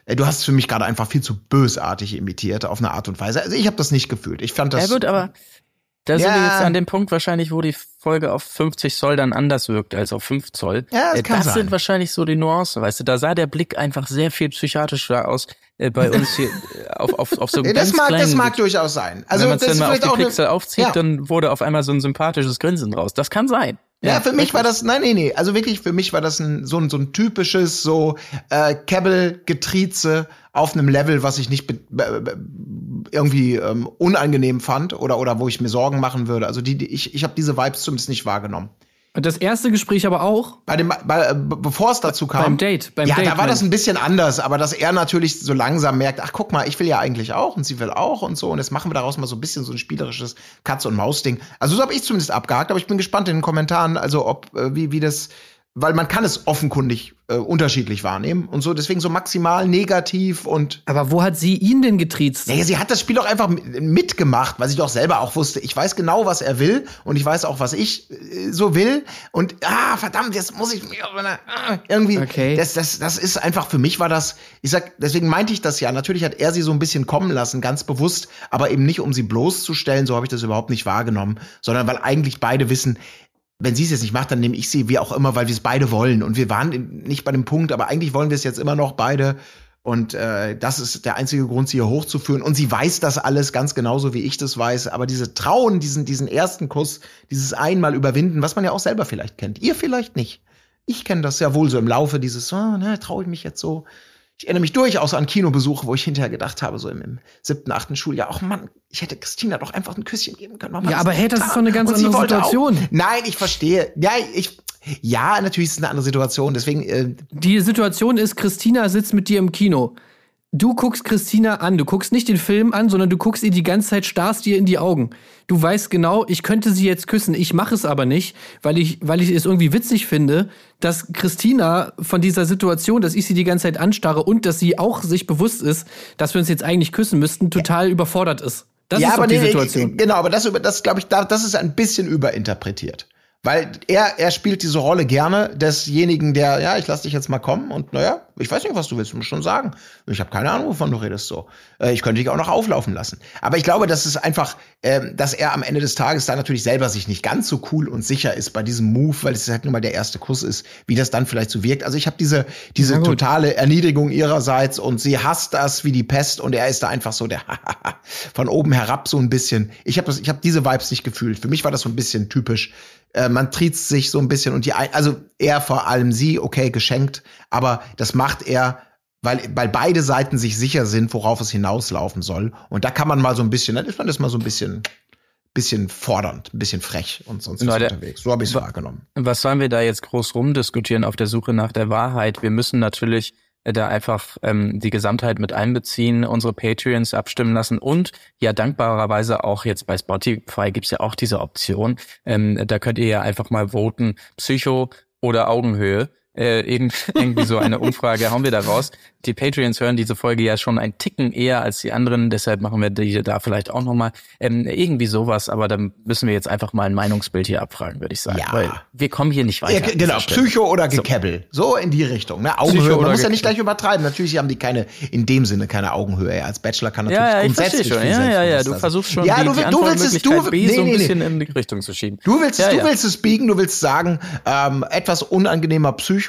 äh, du hast es für mich gerade einfach viel zu bösartig imitiert auf eine Art und Weise. Also ich habe das nicht gefühlt. Ich fand das. Ja gut, aber da sind Ja. wir jetzt an dem Punkt wahrscheinlich, wo die Folge auf 50 Zoll dann anders wirkt als auf 5 Zoll. Ja, das Äh, das sind wahrscheinlich so die Nuancen, weißt du. Da sah der Blick einfach sehr viel psychiatrischer aus äh, bei uns hier äh, auf, auf, auf so Ja, *laughs* ganz das mag, kleinen das mag durchaus sein. Also Wenn man es das dann mal auf die auch eine- Pixel aufzieht, Ja. dann wurde auf einmal so ein sympathisches Grinsen raus. Das kann sein. Ja, für mich war das, nein, nee, nee, also wirklich, für mich war das ein, so, ein, so ein typisches, so äh, Kebbel-Getrieze auf einem Level, was ich nicht be be irgendwie ähm, unangenehm fand oder, oder wo ich mir Sorgen machen würde. Also die, die ich, ich habe diese Vibes zumindest nicht wahrgenommen. Das erste Gespräch aber auch Bei dem, bei, äh, be- bevor es dazu kam. beim Date. Beim ja, Date, da war das ein bisschen anders, aber dass er natürlich so langsam merkt, ach guck mal, ich will ja eigentlich auch und sie will auch und so und jetzt machen wir daraus mal so ein bisschen so ein spielerisches Katz und Maus Ding. Also so habe ich zumindest abgehakt, aber ich bin gespannt in den Kommentaren, also ob äh, wie wie das weil man kann es offenkundig äh, unterschiedlich wahrnehmen und so deswegen so maximal negativ und Aber wo hat sie ihn denn getriezt? naja, sie hat das Spiel doch einfach mit- mitgemacht, weil sie doch selber auch wusste, ich weiß genau, was er will und ich weiß auch, was ich äh, so will und ah, verdammt, jetzt muss ich eine, ah, irgendwie Okay. das, das, das ist einfach, für mich war das, ich sag, deswegen meinte ich das ja, natürlich hat er sie so ein bisschen kommen lassen, ganz bewusst, aber eben nicht, um sie bloßzustellen, so habe ich das überhaupt nicht wahrgenommen, sondern weil eigentlich beide wissen, wenn sie es jetzt nicht macht, dann nehme ich sie, wie auch immer, weil wir es beide wollen. Und wir waren nicht bei dem Punkt, aber eigentlich wollen wir es jetzt immer noch beide. Und äh, das ist der einzige Grund, sie hier hochzuführen. Und sie weiß das alles ganz genauso, wie ich das weiß. Aber diese Trauen, diesen, diesen ersten Kuss, dieses einmal überwinden, was man ja auch selber vielleicht kennt. Ihr vielleicht nicht. Ich kenne das ja wohl so im Laufe dieses, oh, ne, traue ich mich jetzt so. Ich erinnere mich durchaus an Kinobesuche, wo ich hinterher gedacht habe, so im, im siebten, achten Schuljahr, ach Mann, ich hätte Christina doch einfach ein Küsschen geben können. Mama, Ja, aber hey, das da. ist doch eine ganz andere Situation. Auch, nein, ich verstehe. Ja, ich, ja, natürlich ist es eine andere Situation. Deswegen, äh, Die Situation ist, Christina sitzt mit dir im Kino. Du guckst Christina an, du guckst nicht den Film an, sondern du guckst ihr die ganze Zeit, starrst ihr in die Augen. Du weißt genau, ich könnte sie jetzt küssen, ich mache es aber nicht, weil ich, weil ich es irgendwie witzig finde, dass Christina von dieser Situation, dass ich sie die ganze Zeit anstarre und dass sie auch sich bewusst ist, dass wir uns jetzt eigentlich küssen müssten, total überfordert ist. Das ja, ist aber die nee, Situation. Genau, aber das, das glaube ich, da- das ist ein bisschen überinterpretiert. Weil er, er spielt diese Rolle gerne desjenigen, der, ja, ich lass dich jetzt mal kommen und naja, ich weiß nicht, was du willst, du musst schon sagen. Ich habe keine Ahnung, wovon du redest so. Äh, ich könnte dich auch noch auflaufen lassen. Aber ich glaube, dass es einfach, ähm, dass er am Ende des Tages da natürlich selber sich nicht ganz so cool und sicher ist bei diesem Move, weil es halt nun mal der erste Kuss ist, wie das dann vielleicht so wirkt. Also ich habe diese, diese totale Erniedrigung ihrerseits und sie hasst das wie die Pest und er ist da einfach so der *laughs* von oben herab so ein bisschen. Ich habe das, ich habe diese Vibes nicht gefühlt. Für mich war das so ein bisschen typisch. Äh, man triezt sich so ein bisschen und die, also er vor allem sie, okay, geschenkt, aber das macht er, weil, weil beide Seiten sich sicher sind, worauf es hinauslaufen soll. Und da kann man mal so ein bisschen, dann ist man das mal so ein bisschen, bisschen fordernd, ein bisschen frech und sonst was Leute, unterwegs. So habe ich es wahrgenommen. Was sollen wir da jetzt groß rumdiskutieren auf der Suche nach der Wahrheit? Wir müssen natürlich da einfach ähm, die Gesamtheit mit einbeziehen, unsere Patreons abstimmen lassen und ja dankbarerweise auch jetzt bei Spotify gibt's ja auch diese Option. Ähm, da könnt ihr ja einfach mal voten, Psycho oder Augenhöhe. Äh, irgend, *laughs* irgendwie so eine Umfrage hauen wir da raus. Die Patreons hören diese Folge ja schon ein Ticken eher als die anderen, deshalb machen wir die da vielleicht auch nochmal. Ähm, irgendwie sowas, aber dann müssen wir jetzt einfach mal ein Meinungsbild hier abfragen, würde ich sagen. Ja. Weil wir kommen hier nicht weiter. Ja, genau. Psycho oder Gekebbel. So in die Richtung. Ne? Augenhöhe, Psycho man muss ja nicht gleich übertreiben. Natürlich haben die keine, in dem Sinne keine Augenhöhe. Er als Bachelor kann natürlich Ja, ja, ich grundsätzlich schon. Ja, ja, ja. Du versuchst schon ja, die, du, die du willst es, du, B nee, so ein nee, nee. bisschen in die Richtung zu schieben. Du willst, ja, du ja. willst es biegen, du willst sagen, ähm, etwas unangenehmer Psycho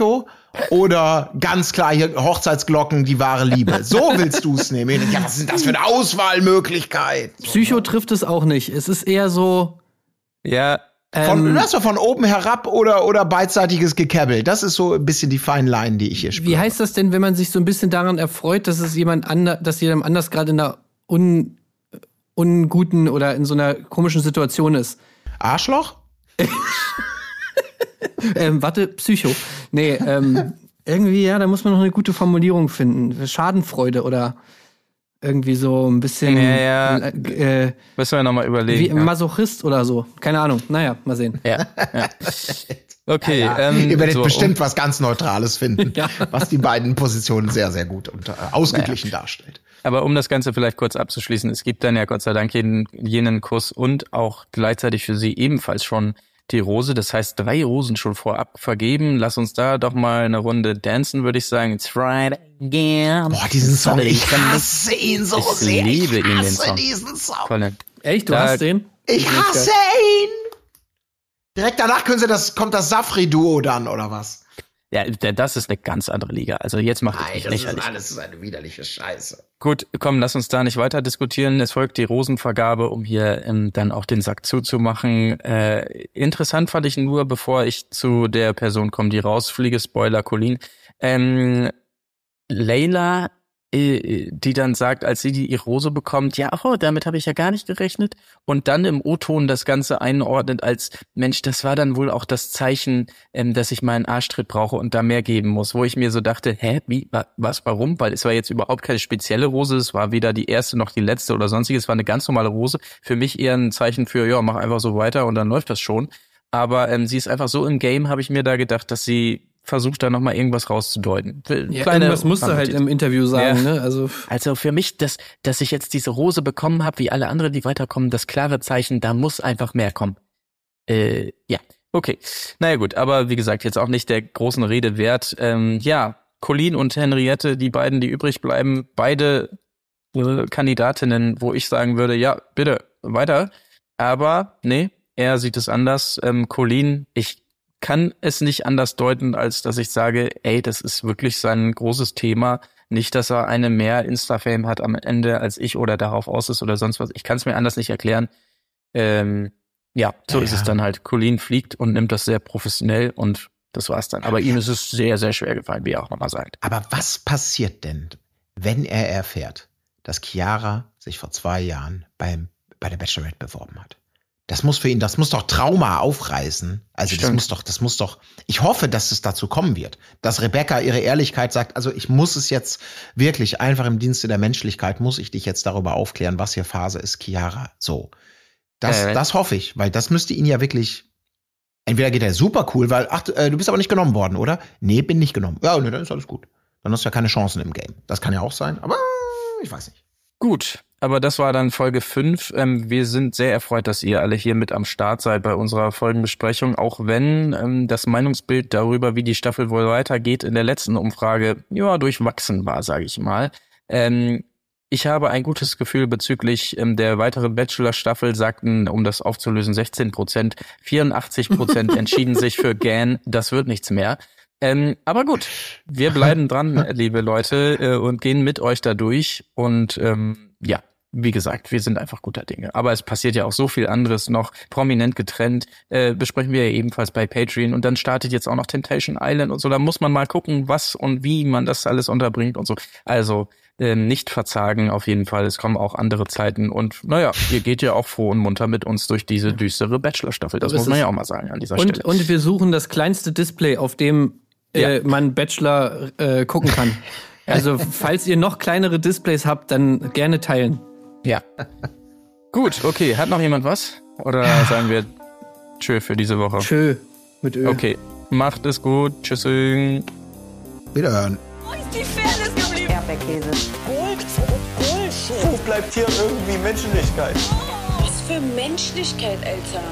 oder ganz klar hier Hochzeitsglocken, die wahre Liebe. So willst du es nehmen. Ja, was ist denn das für eine Auswahlmöglichkeit? Psycho trifft es auch nicht. Es ist eher so. Ja, Von, ähm, lass doch von oben herab oder, oder beidseitiges Gekebbel. Das ist so ein bisschen die Fine Line, die ich hier spüre. Wie heißt das denn, wenn man sich so ein bisschen daran erfreut, dass es jemand anders, dass jemand anders gerade in einer un, unguten oder in so einer komischen Situation ist? Arschloch? *laughs* *laughs* Ähm, warte, Psycho. Nee, ähm, irgendwie, ja, da muss man noch eine gute Formulierung finden. Schadenfreude oder irgendwie so ein bisschen Ja, ja. Äh, äh, müssen wir nochmal wie überlegen. ein ja. Masochist oder so. Keine Ahnung. Naja, mal sehen. ja, ja. *laughs* Okay, ähm, Ihr werdet so, bestimmt was ganz Neutrales finden, *laughs* Ja. was die beiden Positionen sehr, sehr gut und äh, ausgeglichen darstellt. Aber um das Ganze vielleicht kurz abzuschließen, es gibt dann ja Gott sei Dank jeden, jenen Kuss und auch gleichzeitig für sie ebenfalls schon die Rose. Das heißt, drei Rosen schon vorab vergeben. Lass uns da doch mal eine Runde dancen, würde ich sagen. It's Friday again. Boah, diesen Song, ich hasse ihn so Ich sehr. liebe ich ihn, den hasse Song. diesen Song. Colin. Echt, du Da- hast den? Ich hasse ihn. Direkt danach können sie das, kommt das Safri-Duo dann, oder was? Ja, das ist eine ganz andere Liga. Also jetzt macht Nein, das ist lächerlich. alles so eine widerliche Scheiße. Gut, komm, lass uns da nicht weiter diskutieren. Es folgt die Rosenvergabe, um hier ähm, dann auch den Sack zuzumachen. Äh, interessant fand ich nur, bevor ich zu der Person komme, die rausfliege, Spoiler, Colin. Ähm, Layla, äh, die dann sagt, als sie die ihre Rose bekommt, ja, oh, damit habe ich ja gar nicht gerechnet. Und dann im O-Ton das Ganze einordnet als, Mensch, das war dann wohl auch das Zeichen, ähm, dass ich mal einen Arschtritt brauche und da mehr geben muss. Wo ich mir so dachte, hä, wie, wa, was, warum? Weil es war jetzt überhaupt keine spezielle Rose, es war weder die erste noch die letzte oder sonstiges, es war eine ganz normale Rose. Für mich eher ein Zeichen für, ja, mach einfach so weiter und dann läuft das schon. Aber ähm, sie ist einfach so im Game, habe ich mir da gedacht, dass sie versucht, da nochmal irgendwas rauszudeuten. Ja, irgendwas musst du halt im Interview sagen, Ja. ne? Also, Also für mich, dass, dass ich jetzt diese Rose bekommen habe, wie alle anderen, die weiterkommen, das klare Zeichen, da muss einfach mehr kommen. Äh, ja, okay. Naja gut, aber wie gesagt, jetzt auch nicht der großen Rede wert. Ähm, ja, Colleen und Henriette, die beiden, die übrig bleiben, beide äh, Kandidatinnen, wo ich sagen würde, ja, bitte, weiter. Aber nee, er sieht es anders. Ähm, Colleen, ich kann es nicht anders deuten, als dass ich sage, ey, das ist wirklich sein großes Thema. Nicht, dass er eine mehr Insta-Fame hat am Ende als ich oder darauf aus ist oder sonst was. Ich kann es mir anders nicht erklären. Ähm, ja, so Ja, ist ja. es dann halt. Colleen fliegt und nimmt das sehr professionell und Das war's dann. Aber ihm ist es sehr, sehr schwer gefallen, wie er auch nochmal sagt. Aber was passiert denn, wenn er erfährt, dass Chiara sich vor zwei Jahren beim, bei der Bachelorette beworben hat? Das muss für ihn, das muss doch Trauma aufreißen. Also das Stimmt. muss doch, das muss doch, ich hoffe, dass es dazu kommen wird. Dass Rebecca ihre Ehrlichkeit sagt, also ich muss es jetzt wirklich einfach im Dienste der Menschlichkeit, muss ich dich jetzt darüber aufklären, was hier Phase ist, Chiara. So. Das, Äh. das hoffe ich, weil das müsste ihn ja wirklich, entweder geht er super cool, weil, ach, äh, du bist aber nicht genommen worden, oder? Nee, bin nicht genommen. Ja, nee, dann ist alles gut. Dann hast du ja keine Chancen im Game. Das kann ja auch sein, aber ich weiß nicht. Gut, aber das war dann Folge 5. Ähm, wir sind sehr erfreut, dass ihr alle hier mit am Start seid bei unserer Folgenbesprechung, auch wenn ähm, das Meinungsbild darüber, wie die Staffel wohl weitergeht, in der letzten Umfrage ja durchwachsen war, sage ich mal. Ähm, ich habe ein gutes Gefühl bezüglich ähm, der weiteren Bachelor-Staffel, sagten, um das aufzulösen, 16 Prozent. 84 Prozent *laughs* entschieden sich für Gan. Das wird nichts mehr. Ähm, aber gut, wir bleiben dran, *laughs* liebe Leute, äh, und gehen mit euch da durch. Und ähm, ja, wie gesagt, wir sind einfach guter Dinge. Aber es passiert ja auch so viel anderes noch, prominent getrennt, äh, besprechen wir ja ebenfalls bei Patreon. Und dann startet jetzt auch noch Temptation Island und so. Da muss man mal gucken, was und wie man das alles unterbringt und so. Also ähm, nicht verzagen auf jeden Fall. Es kommen auch andere Zeiten. Und naja, ihr geht ja auch froh und munter mit uns durch diese düstere Bachelor-Staffel. Das ist muss man ja auch mal sagen an dieser Und, Stelle. und wir suchen das kleinste Display, auf dem äh, Ja. man Bachelor äh, gucken kann. *laughs* Also, falls ihr noch kleinere Displays habt, dann gerne teilen. Ja. Gut, okay. Hat noch jemand was? Oder sagen wir Tschö für diese Woche? Tschö mit Ö. Okay. Macht es gut. Tschüssing. Wiederhören. Wo ist die Fairness geblieben? Erdbeerkäse. Gold, Bullshit. Wo bleibt hier irgendwie Menschlichkeit? Was für Menschlichkeit, Alter.